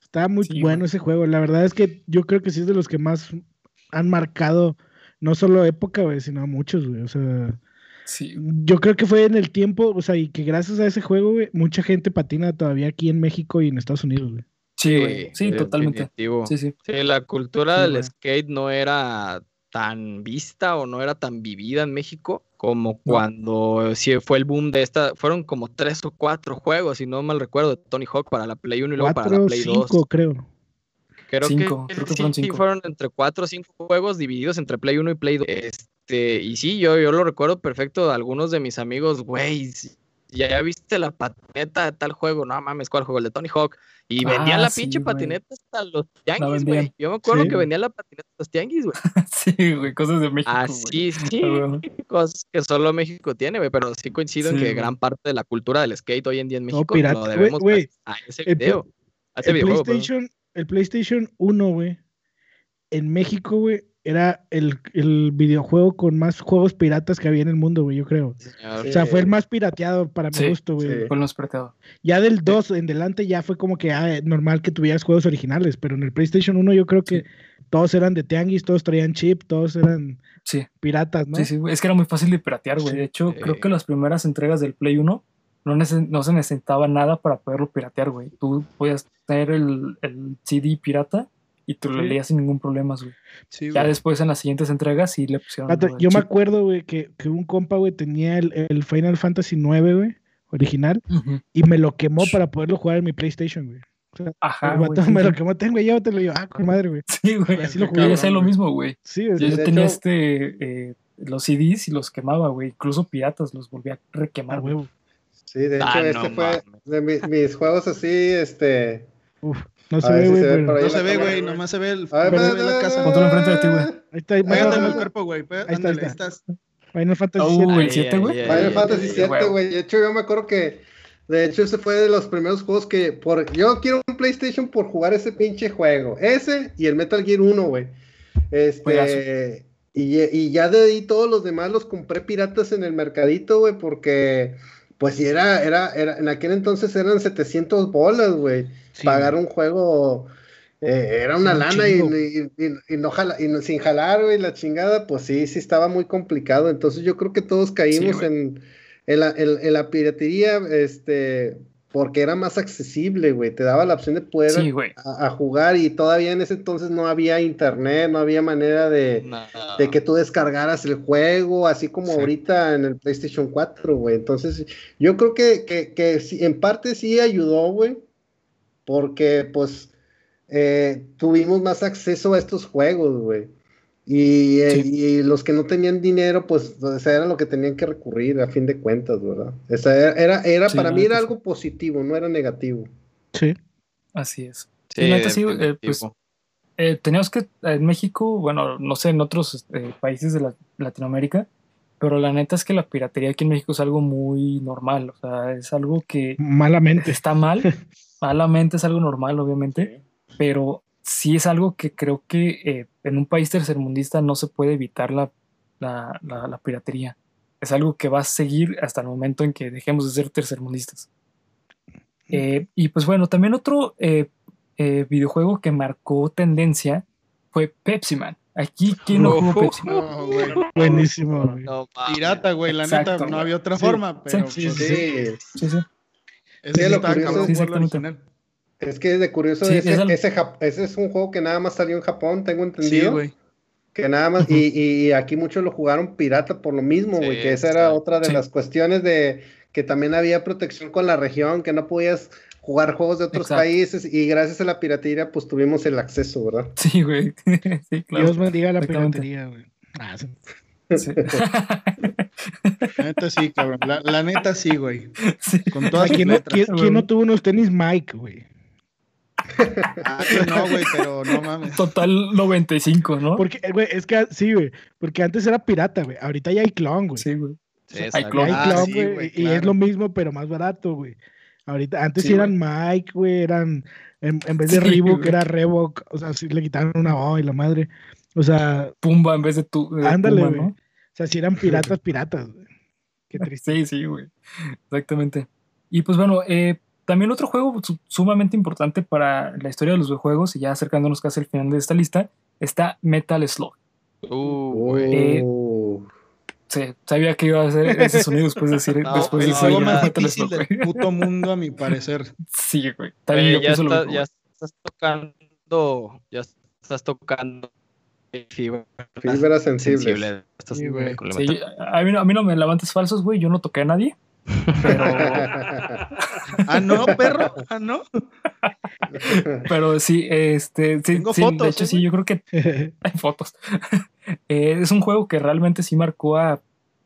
Está muy bueno ese juego. La verdad es que yo creo que sí es de los que más han marcado no solo época, güey, sino a muchos, güey. O sea, sí. yo creo que fue en el tiempo, o sea, y que gracias a ese juego, güey, mucha gente patina todavía aquí en México y en Estados Unidos, güey. Sí, sí, totalmente. Sí, sí. la cultura del skate no era tan vista o no era tan vivida en México como cuando sí fue el boom de esta, fueron como tres o cuatro juegos, si no mal recuerdo, de Tony Hawk para la Play 1 y luego para la Play cinco, 2. creo. Creo cinco, que, creo que fueron, sí, fueron entre cuatro o cinco juegos divididos entre Play 1 y Play 2. este, y sí, yo, yo lo recuerdo perfecto. Algunos de mis amigos, güey, ya viste la patineta de tal juego, no mames, ¿cuál juego? El de Tony Hawk. Y vendían la ah, pinche patineta hasta los tianguis, güey. Yo me acuerdo que vendían la patineta hasta los tianguis, güey. sí, güey, cosas de México. Así, sí, cosas que solo México tiene, güey, pero sí coincido en que gran parte de la cultura del skate hoy en día en México lo debemos a ese video. El, PlayStation, el PlayStation 1, güey, en México, güey, era el, el, videojuego con más juegos piratas que había en el mundo, güey, yo creo. O sea, fue el más pirateado para mi gusto, güey. Sí. Fue el más pirateado. Ya del 2 en delante ya fue como que ah, normal que tuvieras juegos originales, pero en el PlayStation 1 yo creo que todos eran de Tianguis, todos traían chip, todos eran piratas, ¿no? Sí, sí, es que era muy fácil de piratear, güey. De hecho, creo que las primeras entregas del Play 1 no, no se necesitaba nada para poderlo piratear, güey. Tú podías tener el, el CD pirata y tú lo leías sin ningún problema, güey. ya después en las siguientes entregas sí le pusieron. yo me acuerdo, güey, que, que, un compa, güey, tenía el, el, Final Fantasy 9, güey, original, y me lo quemó para poderlo jugar en mi PlayStation, güey. Ajá. me lo quemó, tengo, llévatelo. Y yo, ah, con madre, güey. Sí, güey. Así lo jugué. Yo lo mismo, güey. Sí, Yo, yo tenía este, eh, los CDs y los quemaba, güey. Incluso piratas los volví a requemar, güey. Sí, de hecho, ah, este fue de mis, mis juegos así, este. Uf. No se ve, güey. no se ve, güey. Nomás se ve el. A ver, ve la casa. Ponte enfrente de ti, güey. Ahí está. Pégate el cuerpo, güey. Ahí está, ahí estás. Final Fantasy 7. El 7, güey. Final Fantasy 7, güey. De hecho, yo me acuerdo que. De hecho, ese fue de los primeros juegos que. Por, yo quiero un PlayStation por jugar ese pinche juego. Ese y el Metal Gear 1, güey. Este. Y, y, ya de ahí todos los demás los compré piratas en el mercadito, güey, porque. Pues sí, era, era, era, en aquel entonces eran 700 bolas, güey. Pagar un juego eh, era una lana y, no y sin jalar, güey, la chingada, pues sí, sí estaba muy complicado. Entonces yo creo que todos caímos en, la, piratería, este, porque era más accesible, güey. Te daba la opción de poder a, jugar y todavía en ese entonces no había internet, no había manera de, que tú descargaras el juego, así como ahorita en el PlayStation 4, güey. Entonces yo creo que, que, que en parte sí ayudó, güey porque pues eh, tuvimos más acceso a estos juegos, güey. Y, eh, los que no tenían dinero, pues esa era lo que tenían que recurrir a fin de cuentas, ¿verdad? Esa era, era, para mí era algo positivo, no era negativo. Sí. Así es. Sí, sí eh, pues teníamos que, en México, bueno, no sé, en otros países de Latinoamérica, pero la neta es que la piratería aquí en México es algo muy normal, o sea, es algo que... Malamente. Está mal, malamente es algo normal, obviamente, pero sí es algo que creo que eh, en un país tercermundista no se puede evitar la, la, piratería. Es algo que va a seguir hasta el momento en que dejemos de ser tercermundistas. Eh, y pues bueno, también otro eh, videojuego que marcó tendencia fue Pepsi Man. Aquí, ¿quién no jugó Pepsi Man? Buenísimo. Pirata, güey, la neta, no había otra forma, pero sí, pues, sí, sí. sí. Ese lo curioso, es que es de curioso, ese, ese, es un juego que nada más salió en Japón, tengo entendido. Sí, güey. Que nada más, y, y, aquí muchos lo jugaron pirata por lo mismo, güey, que esa era otra de las cuestiones de que también había protección con la región, que no podías jugar juegos de otros países y gracias a la piratería pues tuvimos el acceso, ¿verdad? Sí, güey. sí, claro. Dios bendiga la piratería, güey. Ah, sí. La neta sí, cabrón. La, neta sí, güey. Con todas ¿Quién, no, ¿quién, no tuvo unos tenis Mike, güey? Ah, no, güey, pero no mames. Total 95, ¿no? Porque, güey, es que sí, güey. Porque antes era pirata, güey. Ahorita ya hay clon, güey. Sí, güey. hay clon, ah, güey. Y es lo mismo, pero más barato, güey. Ahorita, antes sí, eran Mike, güey, eran. En, vez de Reebok, era Reebok. O sea, sí le quitaron una O y la madre. O sea. Pumba en vez de tu. ándale, güey. ¿no? sea, si eran piratas, piratas. Qué triste. Sí, sí, güey. Exactamente. Y pues bueno, eh, también otro juego sumamente importante para la historia de los videojuegos, y ya acercándonos casi al final de esta lista, está Metal Slug. Uh, eh, sí, sabía que iba a hacer ese sonido después de decir, después de decir más difícil del puto mundo, a mi parecer. Sí, güey. También ya, ya estás tocando, ya estás tocando Fibra sensible. a, mí no, a, mí no, me levantes falsos, güey. Yo no toqué a nadie. Pero... ah, no, perro. Ah, no. pero sí, este. Sí, Tengo fotos. De hecho, sí, yo creo que hay fotos. Eh, es un juego que realmente sí marcó a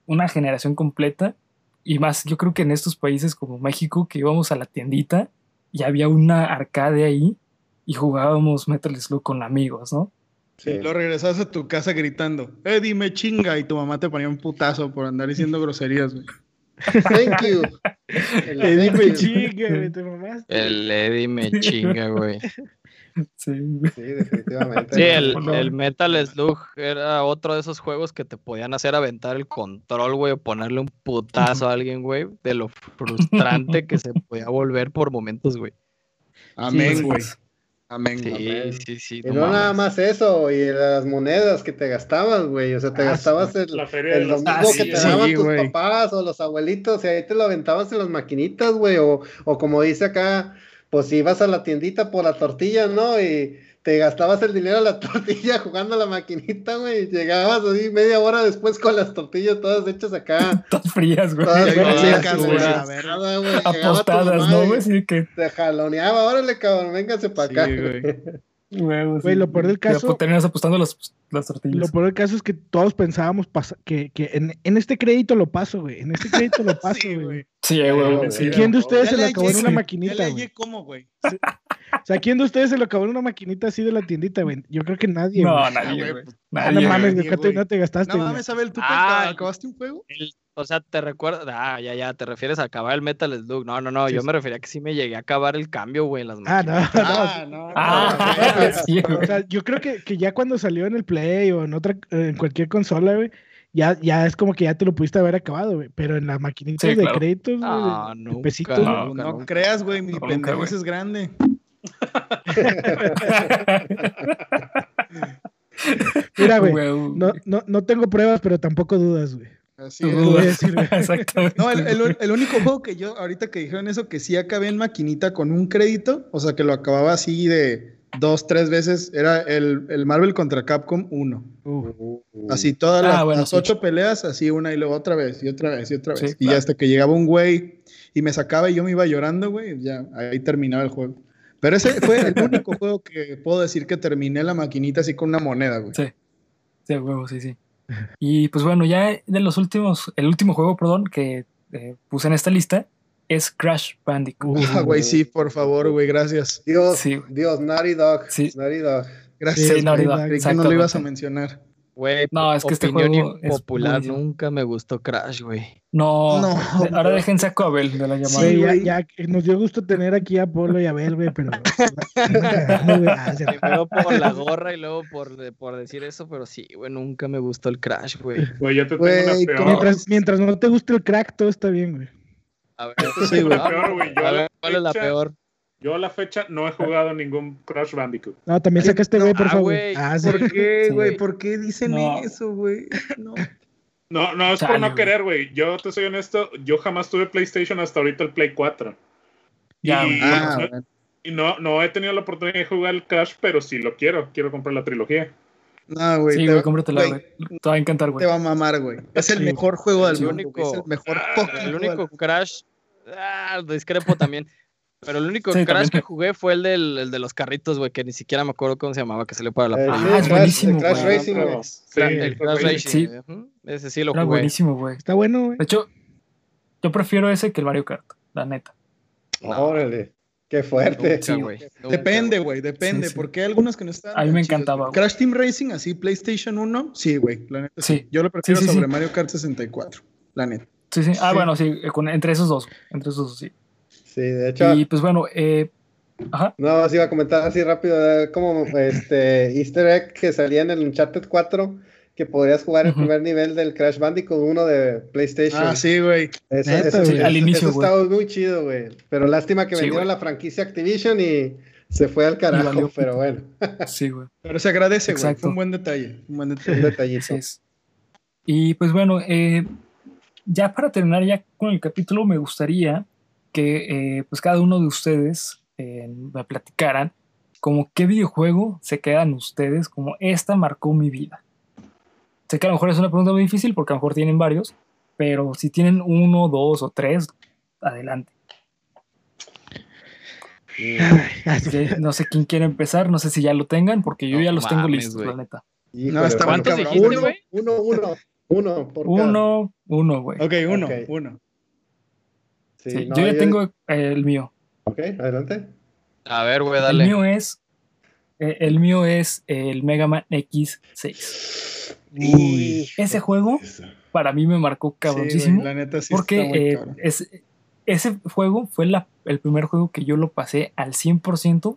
una generación completa. Y más, yo creo que en estos países como México, que íbamos a la tiendita y había una arcade ahí y jugábamos Metal Slug con amigos, ¿no? Sí. Lo regresabas a tu casa gritando, eh, dime chinga, y tu mamá te ponía un putazo por andar diciendo groserías, güey. Thank you. El Eddie me chinga, güey, te El Eddie me chinga, güey. Sí, sí, definitivamente. Sí, el, el, Metal Slug era otro de esos juegos que te podían hacer aventar el control, güey, o ponerle un putazo a alguien, güey, de lo frustrante que se podía volver por momentos, güey. Amén, güey. Amén. Sí, sí, sí. Y no, nada más eso, y las monedas que te gastabas, güey. O sea, te ah, gastabas el, el domingo que te daban tus papás o los abuelitos, y ahí te lo aventabas en las maquinitas, güey. O, o como dice acá, pues ibas a la tiendita por la tortilla, ¿no? Y te gastabas el dinero a la tortilla jugando a la maquinita, güey. Llegabas así media hora después con las tortillas todas hechas acá. todas frías, güey. Todas frías, güey. Apostadas, ¿no, güey? Sí que... Te jaloneaba, órale, cabrón, véngase para acá. Güey, lo peor del caso. Terminas apostando las, las, tortillas. Lo peor del caso es que todos pensábamos que, que en, en, este crédito lo paso, güey. En este crédito lo paso, güey. sí, güey. Sí, ¿Quién de ustedes se lo acabó en una maquinita? güey? ¿Cómo, güey? O sea, ¿quién de ustedes se lo acabó en una maquinita así de la tiendita, güey? Yo creo que nadie. No, nadie, güey. Ah, no mames, güey, no te gastaste. No mames, Abel, ¿tú ah, acabaste un juego? O sea, te recuerdas, ah, ya, ya, te refieres a acabar el Metal Slug. No, no, no, yo me refería a que sí me llegué a acabar el cambio, güey, en las Ah, no, ah, no. Ah, sí, o sea, yo creo que, que, ya cuando salió en el Play o en otra, en cualquier consola, güey, ya, ya es como que ya te lo pudiste haber acabado, güey. Pero en las maquinitas de créditos, güey, ah, pesitos, no, no, creas, güey, mi pendejo es grande. Mira, güey, no, no, no tengo pruebas, pero tampoco dudas, güey. Así es. Exactamente. No, el, el, único juego que yo, ahorita que dijeron eso, que sí acabé en maquinita con un crédito, o sea, que lo acababa así de dos, tres veces, era el, el Marvel contra Capcom 1. Así todas ah, las, ocho peleas, así una y luego otra vez, y otra vez, y otra vez. y hasta que llegaba un güey y me sacaba y yo me iba llorando, güey, ya ahí terminaba el juego. Pero ese fue el único juego que puedo decir que terminé la maquinita así con una moneda, güey. Sí, sí, huevo, sí, sí. Y pues bueno, ya de los últimos, el último juego, perdón, que eh, puse en esta lista es Crash Bandicoot. Ah, güey, sí, por favor, güey, gracias. Dios, sí. Dios, Naughty Dog. Sí. Naughty Dog. Gracias, sí, Naughty Dog. Creí que no lo ibas a mencionar. Güey, no, es que este juego popular nunca me gustó Crash, güey. No, no, ahora déjense a Abel de la llamada. Sí, ya, ya, nos dio gusto tener aquí a Polo y a Abel, güey, pero. Primero por la gorra y luego por, por decir eso, pero sí, güey, nunca me gustó el Crash, güey. Güey, yo te tengo una peor. Mientras, mientras no te guste el crack, todo está bien, güey. A ver, sí, güey. ¿Cuál es la peor? Yo a la fecha no he jugado ningún Crash Bandicoot. No, también sacaste güey, por ah, favor. Ah, ¿Por qué, güey? ¿Por qué dicen eso, güey? No. No, no, es por no querer, güey. Yo te soy honesto, yo jamás tuve PlayStation hasta ahorita el Play 4. Ya, y, ah, y no, no he tenido la oportunidad de jugar el Crash, pero sí lo quiero. Quiero comprar la trilogía. No, güey. Sí, güey, cómpratela, güey. Te va a encantar, güey. Te va a mamar, güey. Es el mejor juego del mundo. Único, es el mejor El único Crash. Ah, discrepo también. Pero el único Crash que jugué fue el, del, el de los carritos, güey, que ni siquiera me acuerdo cómo se llamaba, que se le para la Ah, es buenísimo. El Crash Racing, güey. Sí, el Crash Racing. Sí. Ese sí lo jugué. buenísimo, güey. Está bueno, güey. De hecho, yo prefiero ese que el Mario Kart, la neta. Órale. Qué fuerte. Sí, güey. Depende, güey, depende. Porque hay algunos que no están. A mí me encantaba. Crash Team Racing, así, PlayStation 1, sí, güey. La neta. Sí. Yo lo prefiero sobre Mario Kart 64, la neta. Sí, sí. Ah, bueno, sí, entre esos dos. Entre esos dos, sí. Sí, de hecho. Y pues bueno, eh, ajá. No, así iba a comentar así rápido, como este Easter egg que salía en el Uncharted 4, que podrías jugar el primer nivel del Crash Bandicoot 1 de PlayStation. Ah, sí, güey. Eso, al inicio, eso estaba muy chido, güey. Pero lástima que vendieron la franquicia Activision y se fue al carajo, pero bueno. sí, güey. Pero se agradece, güey. Fue un buen detalle. Un buen detalle. un detallito. Y pues bueno, eh, ya para terminar ya con el capítulo, me gustaría que eh, pues cada uno de ustedes eh, me platicaran como qué videojuego se quedan ustedes como esta marcó mi vida. Sé que a lo mejor es una pregunta muy difícil porque a lo mejor tienen varios, pero si tienen uno, dos o tres, adelante. no sé quién quiere empezar, no sé si ya lo tengan, porque yo ya los tengo listos, la neta. no, está ¿Cuántos dijiste, güey? Uno, uno, uno. Por uno, uno, güey. Ok, uno, uno. Sí, yo ya tengo el mío. Ok, adelante. A ver, güey, dale. El mío es. Eh, el mío es el Mega Man X6. Uy, ese juego para mí me marcó cabroncísimo. la neta sí porque eh, es, ese juego fue la, el primer juego que yo lo pasé al 100%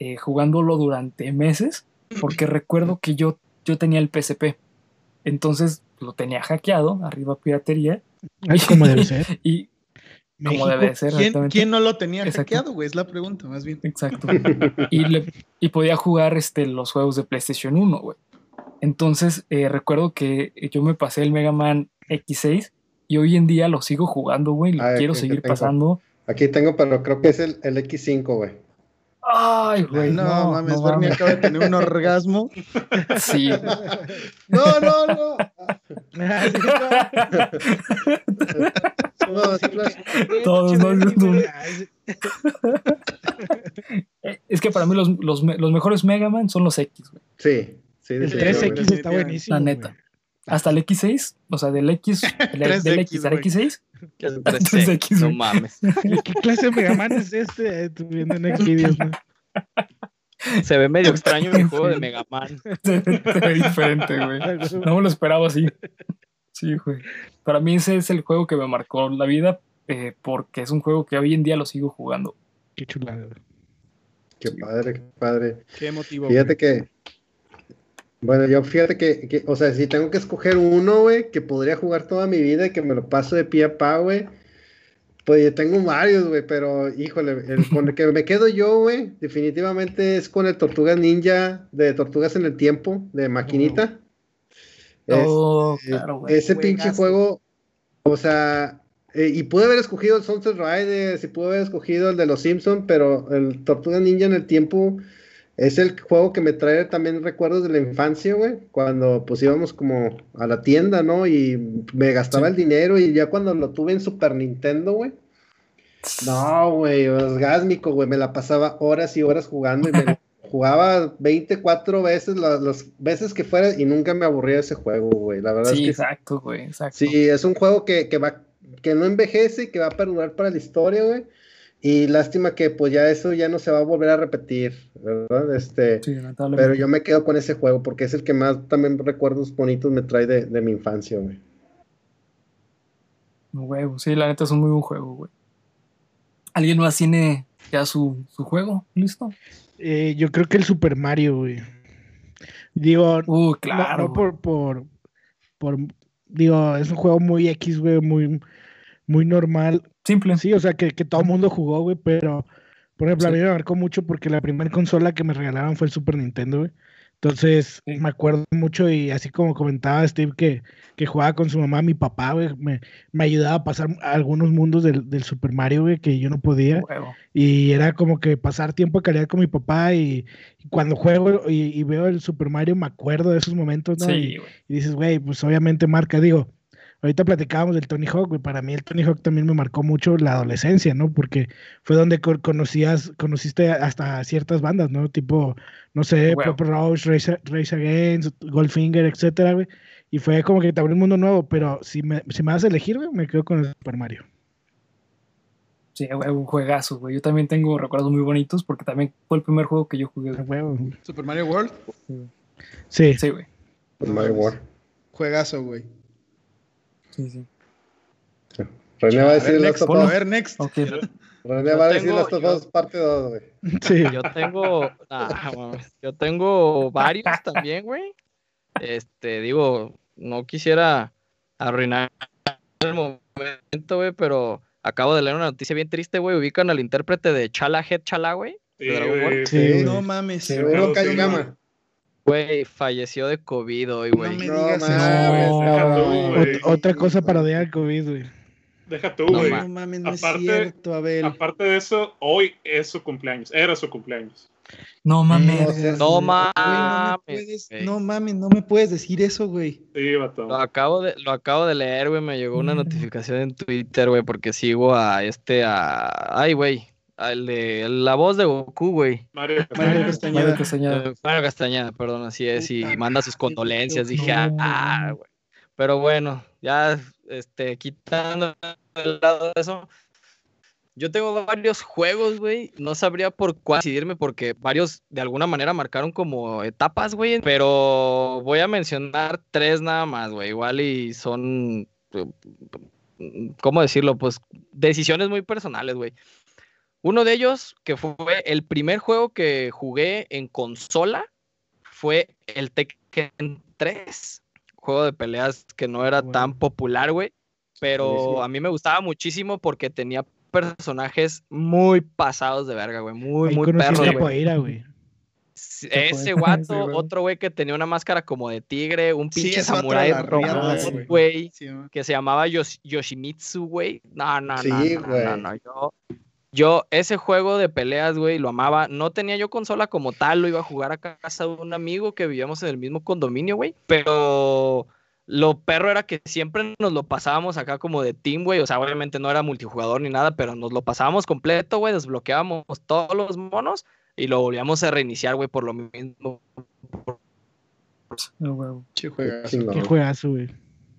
eh, jugándolo durante meses, porque recuerdo que yo, yo tenía el PSP. Entonces lo tenía hackeado, arriba piratería. Es como debe ser. Y como debe ser. ¿quién, no lo tenía hackeado, güey? Es la pregunta, más bien. Exacto. y, y podía jugar este, los juegos de PlayStation 1, güey. Entonces eh, recuerdo que yo me pasé el Mega Man X6 y hoy en día lo sigo jugando, güey. Lo ah, quiero seguir pasando. Aquí tengo, pero creo que es el, el X5, güey. Ay, güey. No, no mames, no, Bernie acaba de tener un orgasmo. Sí. no, no, no. Todos, no, Es que para mí los, los, los mejores Mega Man son los X, güey. Sí, sí. El 3X está buenísimo. La neta. Hasta el X6, o sea, del X, del, X al X6. ¿Qué 3X, no mames. ¿Qué clase de Mega Man es este? Viendo en Xvideos, ¿no? Se ve medio extraño el juego de Mega Man. Se, ve diferente, güey. No me lo esperaba así. Sí, güey. Para mí ese es el juego que me marcó la vida eh, porque es un juego que hoy en día lo sigo jugando. Qué chulada. Qué padre, qué padre. Qué emotivo. Fíjate que bueno, yo fíjate que, o sea, si tengo que escoger uno, güey, que podría jugar toda mi vida y que me lo paso de pie a pa, güey, pues yo tengo varios, güey, pero híjole, el, con el que me quedo yo, güey, definitivamente es con el Tortugas Ninja de Tortugas en el Tiempo, de Maquinita. Oh, claro, güey. Ese pinche juego, o sea, eh, y pude haber escogido el Sunset Riders y pude haber escogido el de los Simpsons, pero el Tortugas Ninja en el Tiempo es el juego que me trae también recuerdos de la infancia, güey. Cuando pues íbamos como a la tienda, ¿no? Y me gastaba el dinero y ya cuando lo tuve en Super Nintendo, güey. No, güey, orgásmico, güey. Me la pasaba horas y horas jugando y me jugaba 24 veces, las, veces que fuera y nunca me aburría ese juego, güey. La verdad sí, es que. exacto, güey, exacto. Sí, es un juego que, que va, que no envejece y que va a perdurar para la historia, güey. Y lástima que pues ya eso ya no se va a volver a repetir, ¿verdad? Este, pero yo me quedo con ese juego porque es el que más también recuerdos bonitos me trae de, mi infancia, güey. Huevo, sí, la neta es un muy buen juego, güey. ¿Alguien más tiene ya su, juego listo? Eh, yo creo que el Super Mario, güey. Digo, uh, claro. No, por, por, por, digo, es un juego muy X, güey, muy, muy normal. Simple. Sí, o sea, que, que todo el mundo jugó, güey, pero, por ejemplo, a mí me marcó mucho porque la primera consola que me regalaron fue el Super Nintendo, güey. Entonces, me acuerdo mucho y así como comentaba Steve que, que jugaba con su mamá, mi papá, güey, me, me ayudaba a pasar algunos mundos del, del Super Mario, güey, que yo no podía. Y era como que pasar tiempo de calidad con mi papá y, cuando juego y, veo el Super Mario me acuerdo de esos momentos, ¿no? Sí, y, y, dices, güey, pues obviamente marca, digo, ahorita platicábamos del Tony Hawk, güey. Para mí el Tony Hawk también me marcó mucho la adolescencia, ¿no? Porque fue donde conocías, conociste hasta ciertas bandas, ¿no? Tipo, no sé, Pop Roach, Race, Against, Goldfinger, etcétera, güey. Y fue como que te abrió un mundo nuevo, pero si me, si me vas a elegir, güey, me quedo con el Super Mario. Sí, güey, un juegazo, güey. Yo también tengo recuerdos muy bonitos porque también fue el primer juego que yo jugué. ¿Super Mario World? Sí. Sí, güey. Super Mario World. Juegazo, güey. Sí, sí. René va a decir Last of Us. A ver, next. René va a decir Last of Us parte 2, güey. Sí. Yo tengo. Ah, yo tengo varios también, güey. Este, digo, no quisiera arruinar el momento, güey, pero acabo de leer una noticia bien triste, güey. Ubican al intérprete de Chala Head Chala, güey. Sí, No mames. Seguro que hay un Güey, falleció de COVID hoy, güey. No me digas eso, güey. Otra cosa para odiar el COVID, güey. Deja tú, güey. No, mames, no aparte, es cierto, Abel. Aparte de eso, hoy es su cumpleaños. Era su cumpleaños. No mames. no, mames. No, mames, no me puedes decir eso, güey. Sí. Lo acabo de, lo acabo de leer, güey. Me llegó una notificación en Twitter, güey, porque sigo a este, a... Ay, güey. De la voz de Goku, güey. Mario, Castañeda. Castañeda. Mario Castañeda, perdón, así es, y manda sus condolencias. Dije, ah, güey. Pero bueno, ya este, quitando el lado de eso, yo tengo varios juegos, güey. No sabría por cuál decidirme porque varios de alguna manera marcaron como etapas, güey. Pero voy a mencionar tres nada más, güey. Igual y son, ¿cómo decirlo? Pues decisiones muy personales, güey. Uno de ellos, que fue el primer juego que jugué en consola, fue el Tekken 3. Juego de peleas que no era tan popular, güey. Pero a mí me gustaba muchísimo porque tenía personajes muy pasados de verga, güey. Muy, muy perros, güey. Ese guato, otro güey que tenía una máscara como de tigre, un pinche samurai rojo, güey, que se llamaba Yoshimitsu, güey. No, no, no, no, no, yo, yo, ese juego de peleas, güey, lo amaba. No tenía yo consola como tal, lo iba a jugar a casa de un amigo que vivíamos en el mismo condominio, güey. Pero lo perro era que siempre nos lo pasábamos acá como de team, güey. O sea, obviamente no era multijugador ni nada, pero nos lo pasábamos completo, güey. Desbloqueábamos todos los monos y lo volvíamos a reiniciar, güey, por lo mismo. Qué juegazo. güey.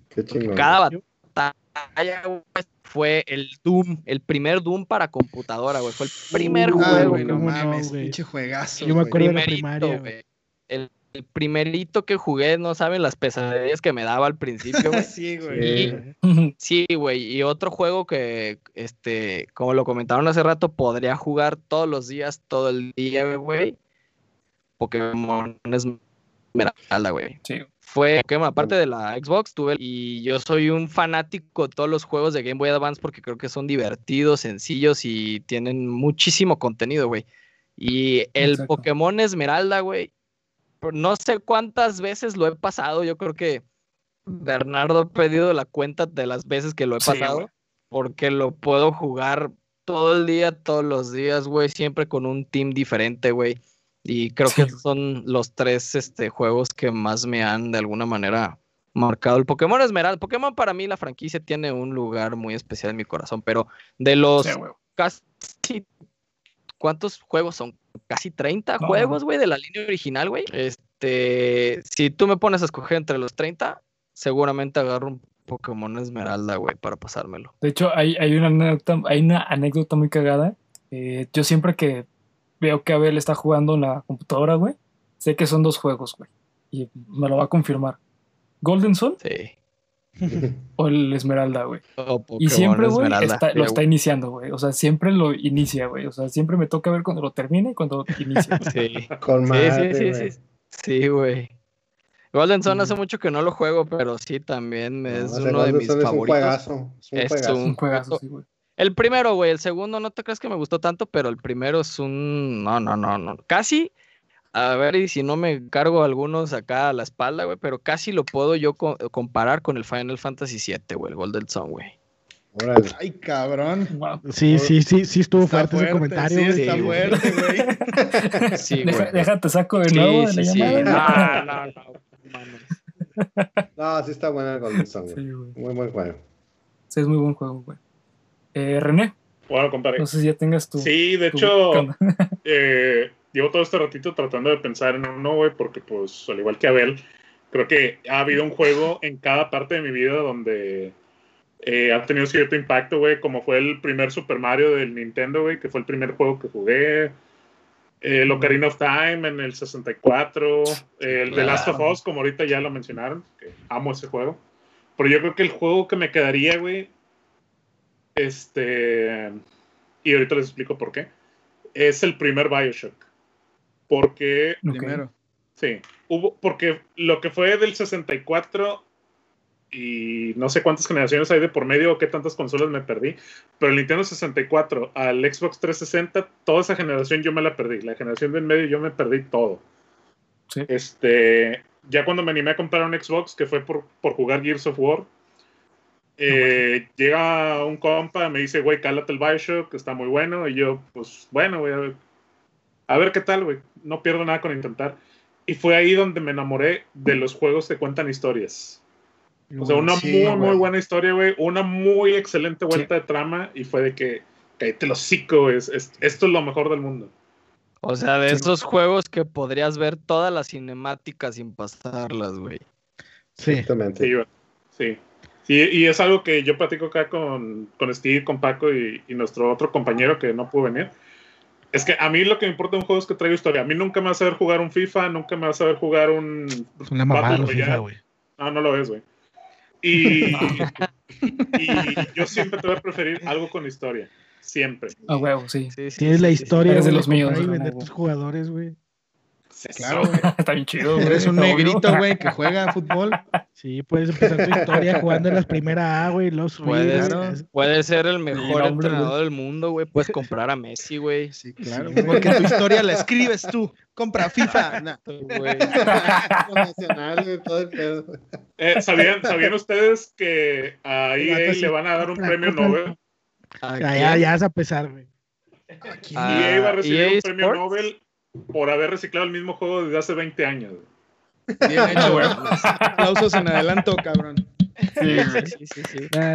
Qué chingón. Cada batalla, güey, fue el Doom, el primer Doom para computadora, güey. Fue el primer juego. Güey, no mames, pinche juegazo. Yo me acuerdo de la primaria, güey. El el primerito que jugué, no saben las pesadillas que me daba al principio, güey. sí, güey. Sí, güey. Y otro juego que, este, como lo comentaron hace rato, podría jugar todos los días, todo el día, güey. Pokémon Esmeralda, güey. Sí. Fue Pokémon, aparte de la Xbox, tuve. Y yo soy un fanático de todos los juegos de Game Boy Advance porque creo que son divertidos, sencillos y tienen muchísimo contenido, güey. Y el Pokémon Esmeralda, güey, no sé cuántas veces lo he pasado. Yo creo que Bernardo ha pedido la cuenta de las veces que lo he pasado. porque lo puedo jugar todo el día, todos los días, güey. Siempre con un team diferente, güey. Y creo que son los tres este, juegos que más me han de alguna manera marcado. El Pokémon Esmeralda. Pokémon para mí, la franquicia tiene un lugar muy especial en mi corazón. Pero de los casi. ¿Cuántos juegos son? casi 30 juegos, güey, de la línea original, güey. Este, si tú me pones a escoger entre los 30, seguramente agarro un Pokémon Esmeralda, güey, para pasármelo. De hecho, hay, hay, una, anécdota, hay una anécdota muy cagada. Eh, yo siempre que veo que Abel está jugando en la computadora, güey, sé que son dos juegos, güey. Y me lo va a confirmar. ¿Golden Sun? Sí o el Esmeralda, güey. y siempre, güey, lo está iniciando, güey. O sea, siempre lo inicia, güey. O sea, siempre me toca ver cuando lo termina y cuando inicia. sí. Con sí, sí, sí, sí, sí. güey. Golden Sun hace mucho que no lo juego, pero sí, también es uno de mis favoritos. Un juegazo. Es un juegazo. sí, güey. El primero, güey. El segundo no te crees que me gustó tanto, pero el primero es un... No, no, no, no. Casi a ver, y si no me cargo algunos acá a la espalda, güey, pero casi lo puedo yo comparar con el Final Fantasy VII, güey, el Golden Sun, güey. Ay, cabrón. Sí, sí, sí, sí estuvo fuerte, ese comentario. Sí, está fuerte, güey. sí, güey. Déjate saco de nuevo. Sí, sí, sí. No, no, no. No, sí está bueno el Golden Sun, güey. Muy buen juego. Sí, es muy buen juego, güey. Eh, René. Bueno, compadre. No sé si ya tengas tu. Sí, de hecho, eh, llevo todo este ratito tratando de pensar en uno, güey, porque pues al igual que Abel, creo que ha habido un juego en cada parte de mi vida donde eh, ha tenido cierto impacto, güey, como fue el primer Super Mario del Nintendo, güey, que fue el primer juego que jugué. El Ocarina of Time en el 64, el The Last of Us, como ahorita ya lo mencionaron, que amo ese juego. Pero yo creo que el juego que me quedaría, güey, este, y ahorita les explico por qué, es el primer Bioshock. Porque. Primero. Sí. Hubo, porque lo que fue del 64 y no sé cuántas generaciones hay de por medio o qué tantas consolas me perdí, pero el Nintendo 64 al Xbox 360, toda esa generación yo me la perdí. La generación de en medio yo me perdí todo. Sí. Este, ya cuando me animé a comprar un Xbox, que fue por, por jugar Gears of War, eh, llega un compa, me dice, güey, cálate el Bioshock, que está muy bueno. Y yo, pues, bueno, voy a ver a ver qué tal, güey. No pierdo nada con intentar. Y fue ahí donde me enamoré de los juegos que cuentan historias. O sea, una muy, muy buena historia, güey. Una muy excelente vuelta de trama. Y fue de que cállate los hocico, es, esto es lo mejor del mundo. O sea, de esos juegos que podrías ver todas las cinemáticas sin pasarlas, güey. Sí. Exactamente. Sí, sí. Y es algo que yo platico acá con, con Steve, con Paco y, nuestro otro compañero que no pudo venir. Es que a mí lo que me importa de un juego es que traigo historia. A mí nunca me va a saber jugar un FIFA, nunca me va a saber jugar un. Es una mamada FIFA, güey. No, no lo es, güey. Y, y yo siempre te voy a preferir algo con historia. Siempre. A huevo, sí. Tienes la historia de los míos. Y vender tus jugadores, güey. Claro, Está bien chido, Eres un negrito, güey, que juega fútbol. Sí, puedes empezar tu historia jugando en las primeras A, güey, los puedes, puedes ser el mejor entrenador del mundo, güey. Puedes comprar a Messi, güey. Sí, claro. Porque tu historia la escribes tú. Compra FIFA. Eh, ¿sabían, ¿Sabían ustedes que a EA le van a dar un premio Nobel? Ya, ya, ya es a pesar, güey. EA iba a recibir e un premio Nobel por haber reciclado el mismo juego desde hace 20 años. Bien hecho, güey. Aplausos en adelanto, cabrón. Sí, sí, sí. sí. No.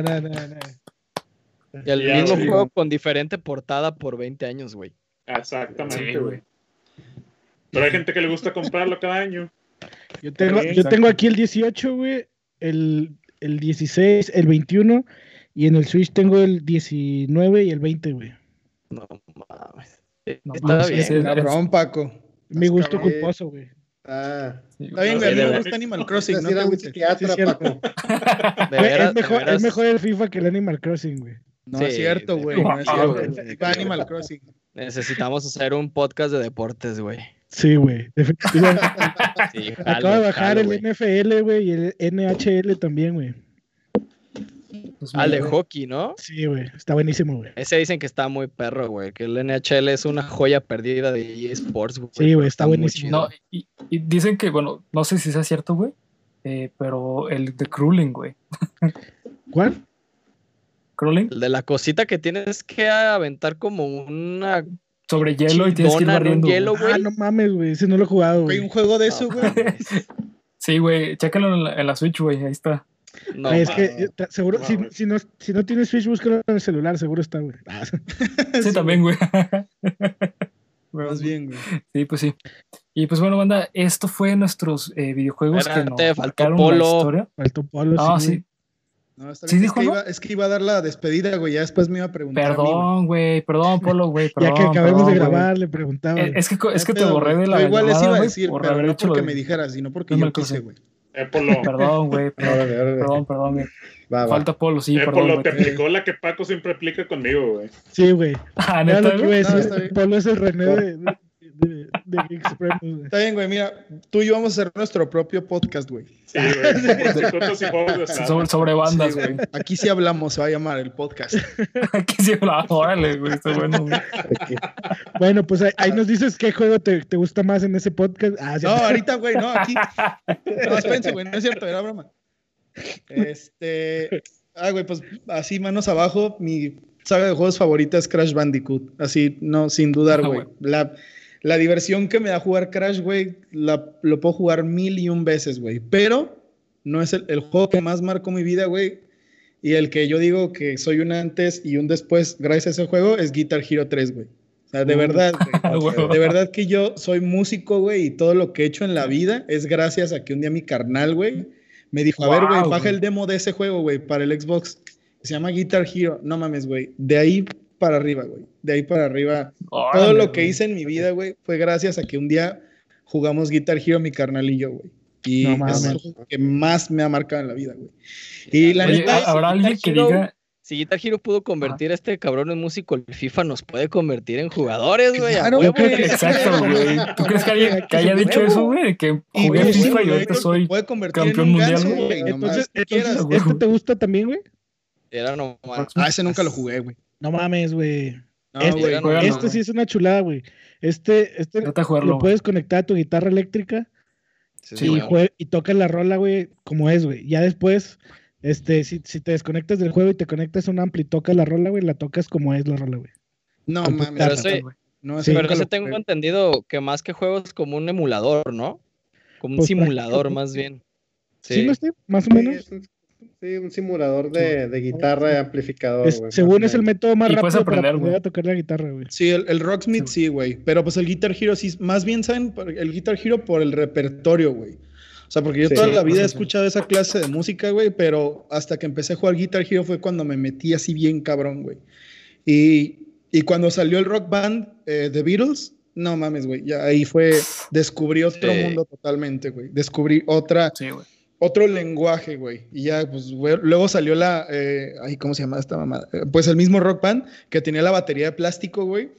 Y el mismo juego con diferente portada por 20 años, güey. Exactamente, güey. Pero hay gente que le gusta comprarlo cada año. Yo tengo, yo tengo aquí el 18, güey, el, el 16, el 21, y en el Switch tengo el 19 y el 20, güey. No mames. No, está bien, cabrón, Paco. Mi gusto culposo, güey. Ah, está bien, güey. A mí me gusta Animal Crossing. No te psiquiatra, Paco. es, mejor, es mejor el FIFA que el Animal Crossing, güey. No es cierto, güey. No es cierto. Animal Crossing. Necesitamos hacer un podcast de deportes, güey. Sí, güey. Definitivamente. Sí, Acabo de bajar el NFL, güey, y el NHL también, güey. Pues Al de hockey, ¿no? Sí, güey. Está buenísimo, güey. Ese dicen que está muy perro, güey. Que el NHL es una joya perdida de eSports, güey. Sí, güey, está, buenísimo. No, y, dicen que, bueno, no sé si sea cierto, güey. Eh, pero el de Crueling, güey. ¿Cuál? ¿Crueling? El de la cosita que tienes que aventar como una sobre hielo y tienes que ir barriendo. Hielo, güey. Ah, no mames, güey. Ese no lo he jugado, güey. Hay un juego de eso, güey. sí, güey. Chécalo en la, en la Switch, güey. Ahí está. No, es que seguro, si, si, no, si no tienes Switch, búscalo en el celular, seguro está, güey. sí, también, güey. Más bien, güey. Sí, pues sí. Y pues bueno, banda, esto fue nuestros eh, videojuegos que nos faltó Polo. historia. Faltó Polo, ah, sí. No, está bien. ¿Sí es, que iba, es, que iba, a dar la despedida, güey. Ya después me iba a preguntar. Perdón, güey. Perdón, Polo, güey. ya que acabemos de grabar, le preguntaba. Eh, es que, es que te borré de la. igual les iba a decir, pero no porque me dijeras, sino porque yo quise, güey. Eh, Polo. Perdón, güey. Perdón, perdón, güey. Falta Polo, sí, eh, perdón. Polo, te aplicó la que Paco siempre aplica conmigo, güey. Sí, güey. Ah, ¿neta? Lo que iba a decir. Polo es el René de, de, de Está bien, güey. Mira, tú y yo vamos a hacer nuestro propio podcast, güey. Sí, güey. sobre, sobre bandas, güey. Aquí sí hablamos, se va a llamar el podcast. Aquí sí hablamos, órale, güey. Está bueno, güey. Bueno, pues ahí, nos dices qué juego te, te, gusta más en ese podcast. Ah, no, ahorita, güey, no, aquí. No, espérense, güey, no es cierto, era broma. Este. Ah, güey, pues así, manos abajo, mi saga de juegos favorita es Crash Bandicoot. Así, no, sin dudar, ah, güey. La la diversión que me da jugar Crash, güey, lo puedo jugar mil y un veces, güey. Pero no es el, juego que más marcó mi vida, güey. Y el que yo digo que soy un antes y un después gracias a ese juego es Guitar Hero 3, güey. O sea, de uh. verdad, güey. de verdad que yo soy músico, güey, y todo lo que he hecho en la vida es gracias a que un día mi carnal, güey, me dijo, a ver, güey, baja el demo de ese juego, güey, para el Xbox. Se llama Guitar Hero. No mames, güey. De ahí para arriba, güey. De ahí para arriba. todo lo que hice en mi vida, güey, fue gracias a que un día jugamos Guitar Hero mi carnal y yo, güey. Y es lo que más me ha marcado en la vida, güey. Y la neta, habrá alguien que diga si Guitar Hero pudo convertir a este cabrón en músico, el FIFA nos puede convertir en jugadores, güey. Claro, yo creo que exacto, güey. ¿Tú crees que, alguien, que haya dicho eso, güey? Que jugué FIFA y ahorita soy campeón mundial, güey. Entonces, entonces ¿este te gusta también, güey? Era normal. Ah, ese nunca lo jugué, güey. No mames, güey. este, este sí es una chulada, güey. Este, este lo puedes conectar a tu guitarra eléctrica y, y tocas la rola, güey, como es, güey. Ya después, este, si, si, te desconectas del juego y te conectas a un ampli y tocas la rola, güey, la tocas como es la rola, güey. No mames. Pero, ese, no, pero ese tengo entendido que más que juegos como un emulador, ¿no? Como un pues, simulador, más bien. Sí, ¿Sí no más o menos. Sí, un simulador de, de guitarra y amplificador. según es el método más rápido aprender, para tocar la guitarra, güey. Sí, el, el Rocksmith sí, güey. pero pues el Guitar Hero sí, más bien saben el Guitar Hero por el repertorio, güey. O sea, porque yo toda la vida he escuchado esa clase de música, güey, pero hasta que empecé a jugar Guitar Hero fue cuando me metí así bien cabrón, güey. Y, y, cuando salió el rock band de eh, Beatles, no mames, güey, ya ahí fue, descubrí otro mundo totalmente, güey. Descubrí otra, sí, güey otro lenguaje, güey. Y ya, pues, luego salió la, eh, ¿cómo se llama esta mamada? Pues el mismo Rock Band que tenía la batería de plástico, güey.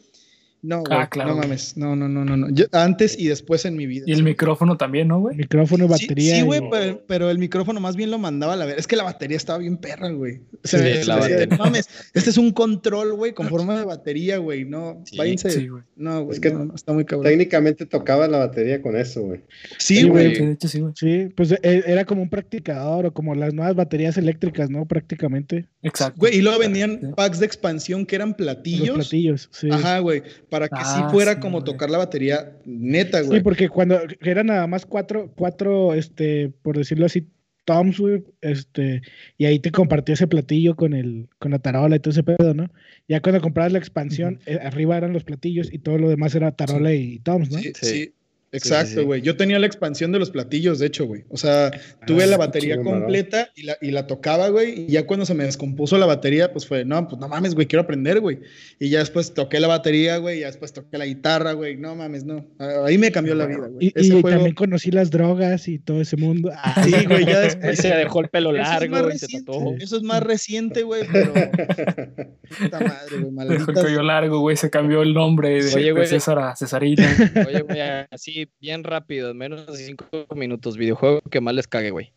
No, ah, güey, no mames, no, no, no, no, no. antes y después en mi vida. Y el micrófono también, ¿no, güey? Micrófono y batería. Sí, güey, pero, el micrófono más bien lo mandaba a la vez. Es que la batería estaba bien perra, güey. O sea, sí, la batería. No mames, este es un control, güey, con forma de batería, güey. No, sí, váyanse. Sí, güey. No, güey, es que no, está muy cabrón. Técnicamente tocaba la batería con eso, güey. Sí, güey. de hecho, sí, güey. Sí, pues e, era como un practicador o como las nuevas baterías eléctricas, ¿no? Prácticamente. Exacto. Güey, y luego vendían packs de expansión que eran platillos. Los platillos, sí. Ajá, güey, para que sí ah, fuera como tocar la batería neta, güey. Sí, porque cuando eran nada más cuatro, cuatro, este, por decirlo así, toms, güey, este, y ahí te compartió ese platillo con el, con la tarola y todo ese pedo, ¿no? Ya cuando comprabas la expansión, eh, arriba eran los platillos y todo lo demás era tarola y toms, ¿no? sí. sí. Exacto, güey. Yo tenía la expansión de los platillos, de hecho, güey. O sea, tuve ah, la batería completa y la, y la tocaba, güey. Y ya cuando se me descompuso la batería, pues fue, no, pues no mames, güey, quiero aprender, güey. Y ya después toqué la batería, güey. Y ya después toqué la guitarra, güey. No mames, no. Ahí me cambió la vida, güey. Y, también conocí las drogas y todo ese mundo. sí, güey, ya después. se dejó el pelo largo y se tatuó. Eso es más reciente, güey, pero. Puta madre, güey. Dejó el pelo largo, güey. Se cambió el nombre de, Oye, de César a Cesarina. Oye, güey, así bien rápido, menos de 5 minutos, videojuego que más les cague, güey.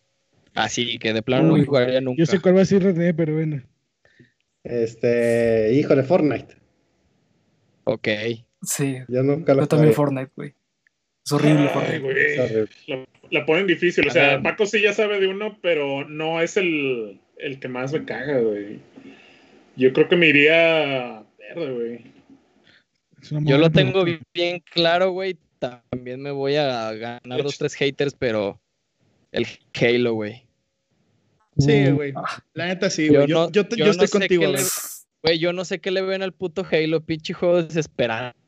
Así que de plano no jugaría nunca. Yo sé cuál va a ser René, pero bueno. Este, híjole, Fortnite. Ok. Sí. Yo nunca lo Yo también Fortnite, güey. Es horrible, Fortnite. La, ponen difícil. O sea, Paco sí ya sabe de uno, pero no es el, el que más me caga, güey. Yo creo que me iría verde, güey. Yo lo tengo bien claro, güey también me voy a ganar dos, tres haters, pero el Halo, güey. Sí, güey. La neta sí, güey. Yo, yo, yo, estoy contigo, güey. Yo no sé qué le ven al puto Halo, pinche juego desesperante,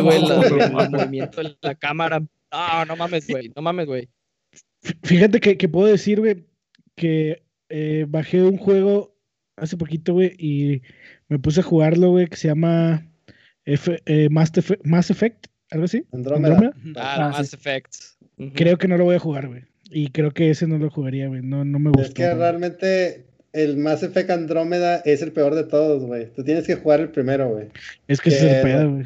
güey. el movimiento de la cámara. Ah, no mames, güey. No mames, güey. Fíjate que, que, puedo decir, güey, que eh, bajé un juego hace poquito, güey, y me puse a jugarlo, güey, que se llama F, eh, Mass Effect algo así. Andrómeda. Ah, Mass Effect. Creo que no lo voy a jugar, güey. Y creo que ese no lo jugaría, güey. No, no me gusta. Es que realmente el Mass Effect Andrómeda es el peor de todos, güey. Tú tienes que jugar el primero, güey. Es que, ese es el pedo, güey.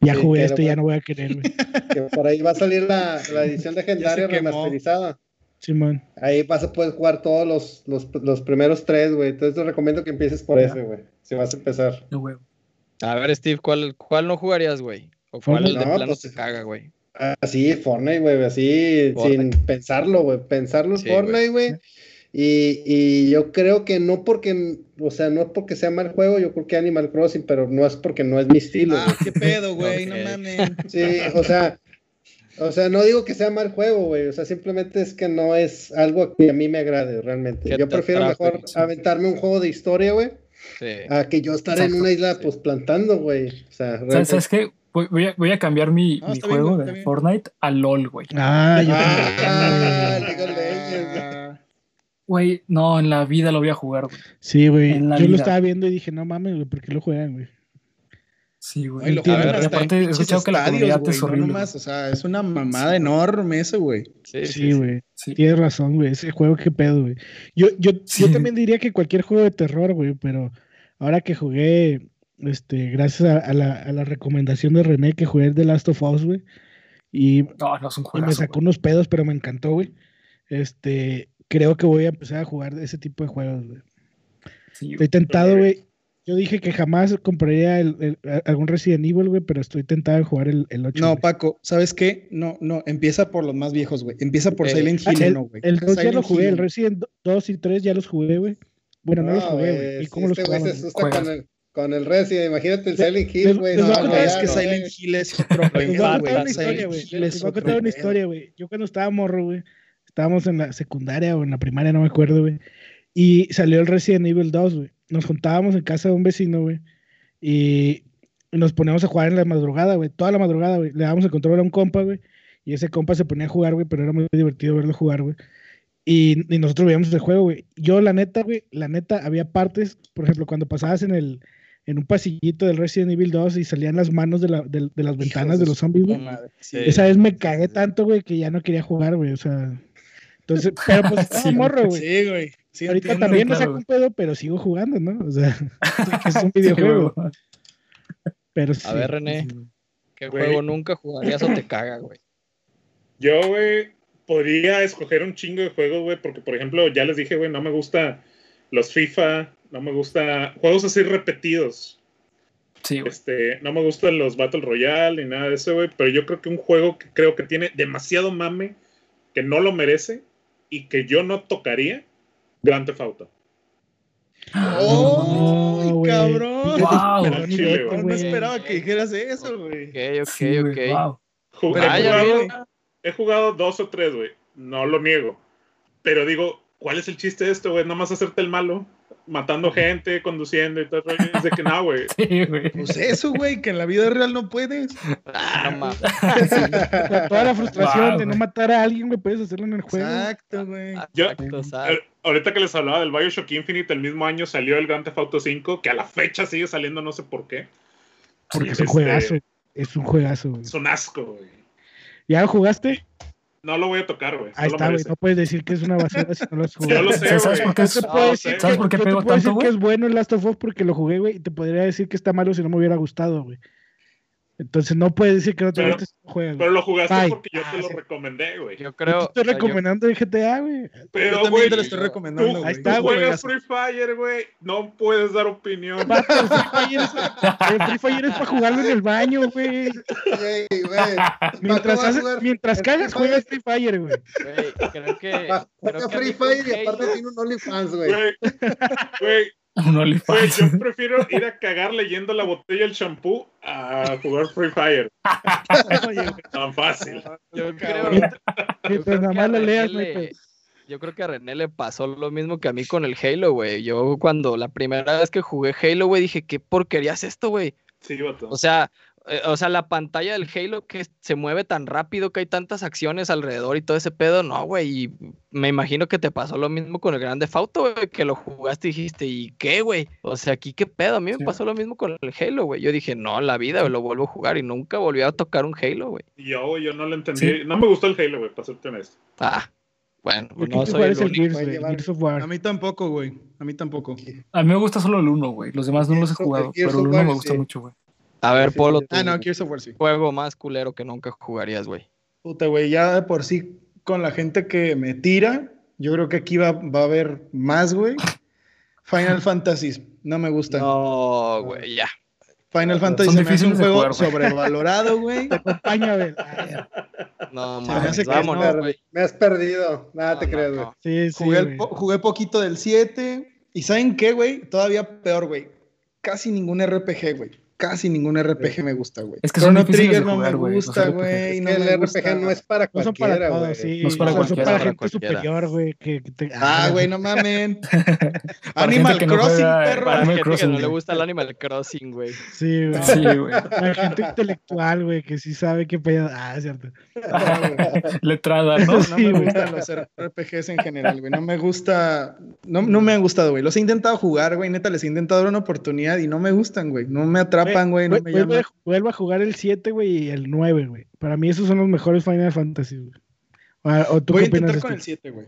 Ya jugué esto, ya no voy a querer, güey. Que por ahí va a salir la, la edición legendaria remasterizada. Simón. Ahí vas a poder jugar todos los, los, los primeros tres, güey. Entonces te recomiendo que empieces por ese, güey. Si vas a empezar. No, güey. A ver, Steve, ¿cuál, cuál no jugarías, güey? ¿O cuál de plano pues, caga, güey? Así, Fortnite, güey, así, sin pensarlo, güey. Pensarlo en Fortnite, güey. Y, y, yo creo que no porque, o sea, no es porque sea mal juego, yo creo que Animal Crossing, pero no es porque no es mi estilo. Ah, qué pedo, güey, no mames. Sí, o sea, o sea, no digo que sea mal juego, güey, o sea, simplemente es que no es algo que a mí me agrade realmente. Yo prefiero mejor aventarme un juego de historia, güey, a que yo estar en una isla, pues, plantando, güey. O sea, ¿sabes qué? Voy, a, voy a cambiar mi, mi juego de Fortnite a LOL, güey. Ah, yo ah, Güey, no, en la vida lo voy a jugar, güey. Sí, güey. Yo lo estaba viendo y dije, no mames, güey, ¿por qué lo juegan, güey? Sí, güey. Y aparte, he escuchado que la comunidad es horrible. o sea, es una mamada enorme eso, güey. Sí, güey. Sí, Tienes razón, güey. Ese juego, qué pedo, güey. Yo, yo, yo también diría que cualquier juego de terror, güey, pero ahora que jugué este, gracias a, la, a, la, recomendación de René que jugué The Last of Us, güey. Y, me sacó unos pedos, pero me encantó, güey. Este, creo que voy a empezar a jugar ese tipo de juegos, güey. estoy tentado, güey. Yo dije que jamás compraría el, algún Resident Evil, güey, pero estoy tentado de jugar el, el 8. No, Paco, ¿sabes qué? No, no, empieza por los más viejos, güey. Empieza por Silent Hill el, güey. El 2 ya lo jugué, el Resident 2 y 3 ya los jugué, güey. Bueno, no, los jugué, güey. ¿Y cómo los jugué? Con el Resident, imagínate el Silent Hill, güey. No, no, es que Silent Hill es otro Les voy a contar una historia, güey. Les voy a contar una historia, güey. Yo cuando estaba morro, güey, estábamos en la secundaria o en la primaria, no me acuerdo, güey. Y salió el Resident Evil 2, güey. Nos juntábamos en casa de un vecino, güey. Y nos poníamos a jugar en la madrugada, güey. Toda la madrugada, güey. Le dábamos el control a un compa, güey. Y ese compa se ponía a jugar, güey, pero era muy divertido verlo jugar, güey. Y, nosotros veíamos el juego, güey. Yo, la neta, güey, la neta, había partes, por ejemplo, cuando pasabas en el en un pasillito del Resident Evil 2 y salían las manos de, la, de, las ventanas de los zombies, güey. Esa vez me cagué tanto, güey, que ya no quería jugar, güey. O sea, entonces, pero pues estaba morro, güey. Sí, güey. Ahorita también me saco un pedo, pero sigo jugando, ¿no? O sea, es un videojuego. pero sí. A ver, René, ¿qué juego nunca jugarías o te caga, güey? Yo, güey, podría escoger un chingo de juegos, güey, porque, por ejemplo, ya les dije, güey, no me gusta los FIFA, no me gusta juegos así repetidos. Sí, este, no me gustan los Battle Royale ni nada de eso, güey, pero yo creo que un juego que creo que tiene demasiado mame, que no lo merece y que yo no tocaría, Grand Theft Auto. ¡Oh, cabrón! Wow, no esperaba que dijeras eso, güey. Ok, ok, ok. Ah, he jugado dos o tres, güey. No lo niego. Pero digo, ¿cuál es el chiste de esto, güey? Nada más hacerte el malo, matando gente, conduciendo y todo. Es de que no, güey. Sí, güey. Pues eso, güey, que en la vida real no puedes. Ah, no mames. toda la frustración de no matar a alguien, güey, puedes hacerlo en el juego. Exacto, güey. Yo, ahorita que les hablaba del Bioshock Infinite, el mismo año salió el Grand Theft Auto 5, que a la fecha sigue saliendo, no sé por qué. Porque es un juegazo. Es un juegazo, güey. Es un asco, güey. ¿Ya lo jugaste? No lo voy a tocar, güey. Ahí está, güey. No puedes decir que es una basura si no lo has jugado. Yo lo sé, ¿Sabes por qué, ¿Sabes por qué pegó tanto, decir que es bueno el Last of Us porque lo jugué, güey, y te podría decir que está malo si no me hubiera gustado, güey. Entonces no puedes decir que no te gusta este juego. Pero lo jugaste porque yo te lo recomendé, güey. Yo creo. Te estoy recomendando el GTA, güey. Pero, güey, te lo estoy recomendando. Tú, Ahí está, güey. juegas Free Fire, güey. No puedes dar opinión. el, Free Fire es, para jugarlo en el baño, güey. Mientras, haces, mientras cagas, juegas Free Fire, güey. Creo que. Juega Free Fire y aparte tiene un OnlyFans, güey. Güey. Un OnlyFans. yo prefiero ir a cagar leyendo la botella del shampoo a jugar Free Fire. Tan fácil. Yo creo, yo creo que a René yo creo que a René le pasó lo mismo que a mí con el Halo, güey. Yo cuando la primera vez que jugué Halo, güey, dije, ¿qué porquería es esto, güey? Sí, vato. O sea, o sea, la pantalla del Halo que se mueve tan rápido, que hay tantas acciones alrededor y todo ese pedo, no, güey. Y me imagino que te pasó lo mismo con el Grande Fauto, güey, que lo jugaste y dijiste, ¿y qué, güey? O sea, aquí qué pedo. A mí me pasó lo mismo con el Halo, güey. Yo dije, no, la vida, lo vuelvo a jugar y nunca volví a tocar un Halo, güey. Yo, yo no lo entendí. No me gustó el Halo, güey, para serte honesto. Ah. Bueno, no soy el, único. A mí tampoco, güey. A mí tampoco. A mí me gusta solo el 1, güey. Los demás no los he jugado, pero el 1 me gusta mucho, güey. A ver, Polo. Ah, no, Gears of War sí. Juego más culero que nunca jugarías, güey. Puta, güey, ya de por sí, con la gente que me tira, yo creo que aquí va, va a haber más, güey. Final Fantasy, no me gusta. No, güey, ya. Final Fantasy es un juego sobrevalorado, güey. Te acompaña, güey. No, mames, vámonos, güey. Me has perdido. Nada te crees, güey. Sí, sí, jugué, jugué poquito del 7. ¿Y saben qué, güey? Todavía peor, güey. Casi ningún RPG, güey casi ningún RPG me gusta, güey. Es que Chrono Trigger no me gusta, güey. No el RPG no es para cualquiera, güey. Sí, no es para cualquiera. Son para gente superior, güey. Que, Ah, güey, no mamen. Animal Crossing, perro. Para gente que no le gusta el Animal Crossing, güey. Sí, güey. Sí, güey. Para gente intelectual, güey, que sí sabe qué pedo. Ah, es cierto. Letrada, ¿no? No me gustan los RPGs en general, güey. No me gusta. No, no me han gustado, güey. Los he intentado jugar, güey. Neta, les he intentado dar una oportunidad y no me gustan, güey. No me atrapan güey. No vuelvo, a jugar el 7, güey, y el 9, güey. Para mí esos son los mejores Final Fantasy, güey. ¿O tú Voy a intentar con el 7, güey.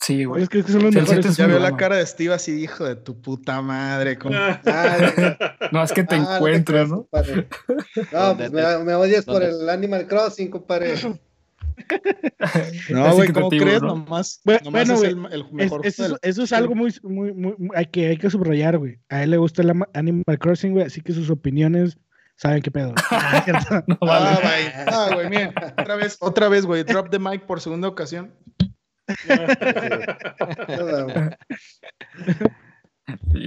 Sí, güey. Es que, son los mejores. Ya veo la cara de Steve así, hijo de tu puta madre. no, es que te ah, encuentras, ¿no? No, pues me, me odias por el Animal Crossing, compadre. No, güey, ¿cómo crees? Nomás, bueno, es el, mejor eso, es algo muy, muy, muy, hay, que, hay que subrayar, güey. A él le gusta el Animal Crossing, güey, así que sus opiniones saben qué pedo. Ah, no, vale. Ah, güey, miren, otra vez, otra vez, güey, drop the mic por segunda ocasión.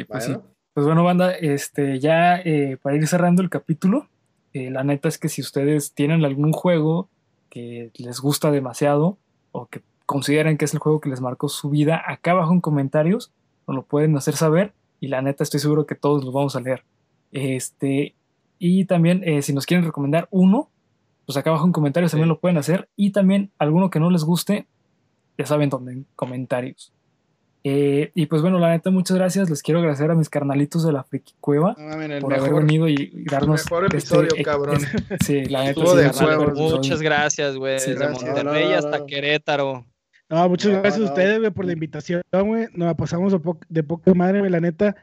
pues, sí. pues bueno, banda, este, ya eh, para ir cerrando el capítulo, eh, la neta es que si ustedes tienen algún juego que les gusta demasiado o que consideren que es el juego que les marcó su vida, acá abajo en comentarios nos lo pueden hacer saber y la neta estoy seguro que todos los vamos a leer. Este, y también eh, si nos quieren recomendar uno, pues acá abajo en comentarios también lo pueden hacer. Y también alguno que no les guste, ya saben dónde, en comentarios. Eh, y pues bueno, la neta, muchas gracias. Les quiero agradecer a mis carnalitos de la Friki Cueva por haber venido y, darnos. El mejor este episodio, cabrón. sí, la neta. muchas gracias, güey. Desde Monterrey hasta Querétaro. No, muchas gracias a ustedes, güey, por la invitación, güey. Nos pasamos de, poca madre, güey, la neta.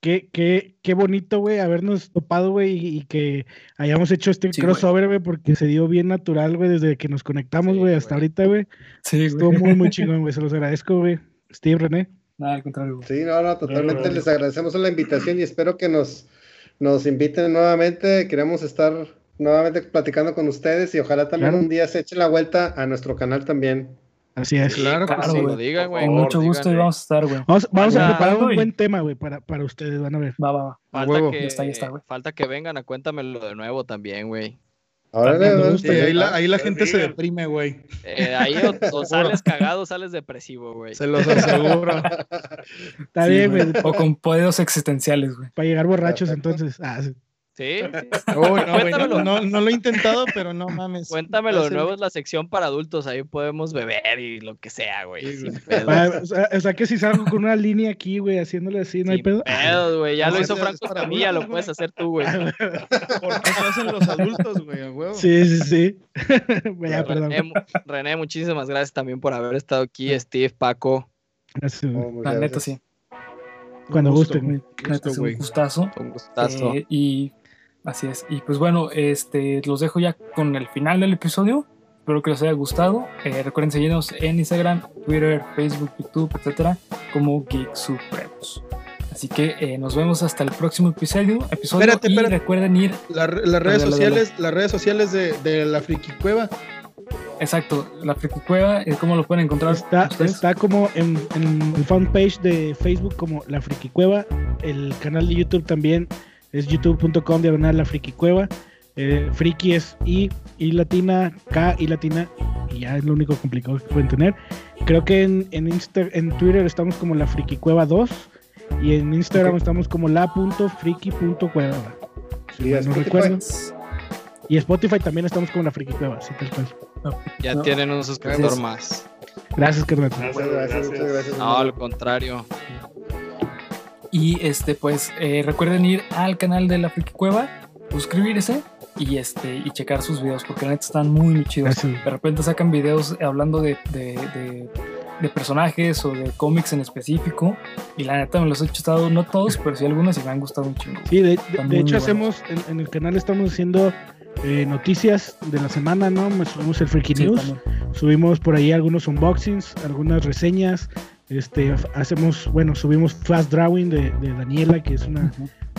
Qué, qué, qué bonito, güey, habernos topado, güey, y, que hayamos hecho este crossover, güey, porque se dio bien natural, güey, desde que nos conectamos, güey, hasta ahorita, güey. Sí, Estuvo muy, muy chingón, güey. Se los agradezco, güey. Steve, René. Nada, al contrario. Sí, no, no, totalmente les agradecemos la invitación y espero que nos, nos inviten nuevamente. Queremos estar nuevamente platicando con ustedes y ojalá también un día se echen la vuelta a nuestro canal también. Así es. claro, claro sí, lo digan, güey. Con mucho gusto y vamos a estar, güey. Vamos, vamos a preparar un buen tema, güey, para, para ustedes, van a ver. Va, va, va. Falta, que, está, está, falta que vengan a cuéntamelo de nuevo también, güey. Ahora ahí, la, ahí la gente se deprime, güey. Eh, ahí o, sales cagado o sales depresivo, güey. Se los aseguro. Está bien, güey. O con poderes existenciales, güey. Para llegar borrachos, entonces. Ah, sí. Sí. no, no, no, lo he intentado, pero no mames. Cuéntamelo de nuevo, es la sección para adultos. Ahí podemos beber y lo que sea, güey. o, sea, que si salgo con una línea aquí, güey, haciéndole así, no hay pedo. pedo, güey. Ya lo hizo Franco Escamilla, lo puedes hacer tú, güey. Porque eso hacen los adultos, güey, a huevo. Sí, sí, sí. ya, perdón. René, muchísimas gracias también por haber estado aquí. Steve, Paco. Gracias, oh, La neta, sí. Cuando gusten. un gustazo. Un gustazo. Eh, y Así es. Y pues bueno, este, los dejo ya con el final del episodio. Espero que les haya gustado. Eh, recuerden seguirnos en Instagram, Twitter, Facebook, YouTube, etcétera, como Geek Supremos. Así que eh, nos vemos hasta el próximo episodio. episodio espérate, y recuerden ir. las redes sociales, las redes sociales de, la Friki Cueva. Exacto, la Friki Cueva, eh, ¿cómo lo pueden encontrar? Está, está como en, en el fanpage de Facebook como la Friki Cueva, el canal de YouTube también es youtube.com diagonal la friki cueva. Eh, friki es I, I latina, K, I latina, y ya es lo único complicado que pueden tener. Creo que en, en, en Twitter estamos como la friki cueva 2 y en Instagram estamos como la.friki.cueva. Si no recuerdo. Y Spotify también estamos como la friki cueva, Ya tienen un suscriptor más. Gracias, Carlos. No, al contrario. Y este, pues eh, recuerden ir al canal de la Friki Cueva, suscribirse y este y checar sus videos porque la neta están muy, muy chidos. De repente sacan videos hablando de, de, de, personajes o de cómics en específico y la neta me los he chutado, no todos, pero sí algunos y me han gustado un chingo. Sí, de, hecho hacemos, en, el canal estamos haciendo eh, noticias de la semana, ¿no? Subimos el Freaky News, subimos por ahí algunos unboxings, algunas reseñas, este, hacemos, bueno, subimos Fast Drawing de, Daniela, que es una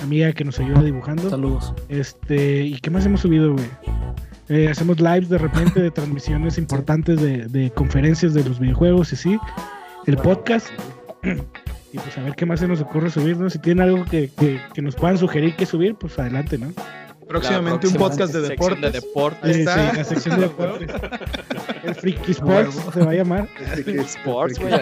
amiga que nos ayuda dibujando. Saludos. Este, ¿y qué más hemos subido, güey? Eh, hacemos lives de repente de transmisiones importantes de, conferencias de los videojuegos y sí. El podcast. y pues a ver qué más se nos ocurre subir, ¿no? Si tienen algo que, que, nos puedan sugerir que subir, pues adelante, ¿no? Próximamente un podcast de deportes. De deportes. Sí, la sección de deportes. El Freaky Sports se va a llamar. Freaky Sports, güey.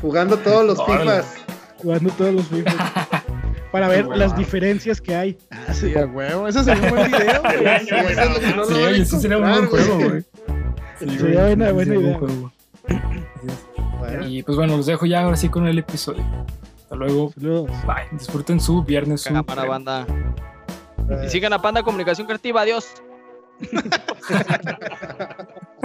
Jugando todos los FIFAs. Jugando todos los FIFAs. Para ver las diferencias que hay. Ah, sí, a huevo. Eso sería un buen video, güey. Sí, sería un buen juego, güey. Sería una buena idea. Y pues bueno, los dejo ya ahora sí con el episodio. Hasta luego. Bye. Disfruten su viernes. Su para banda. Y sigan a Panda Comunicación Creativa. Adiós.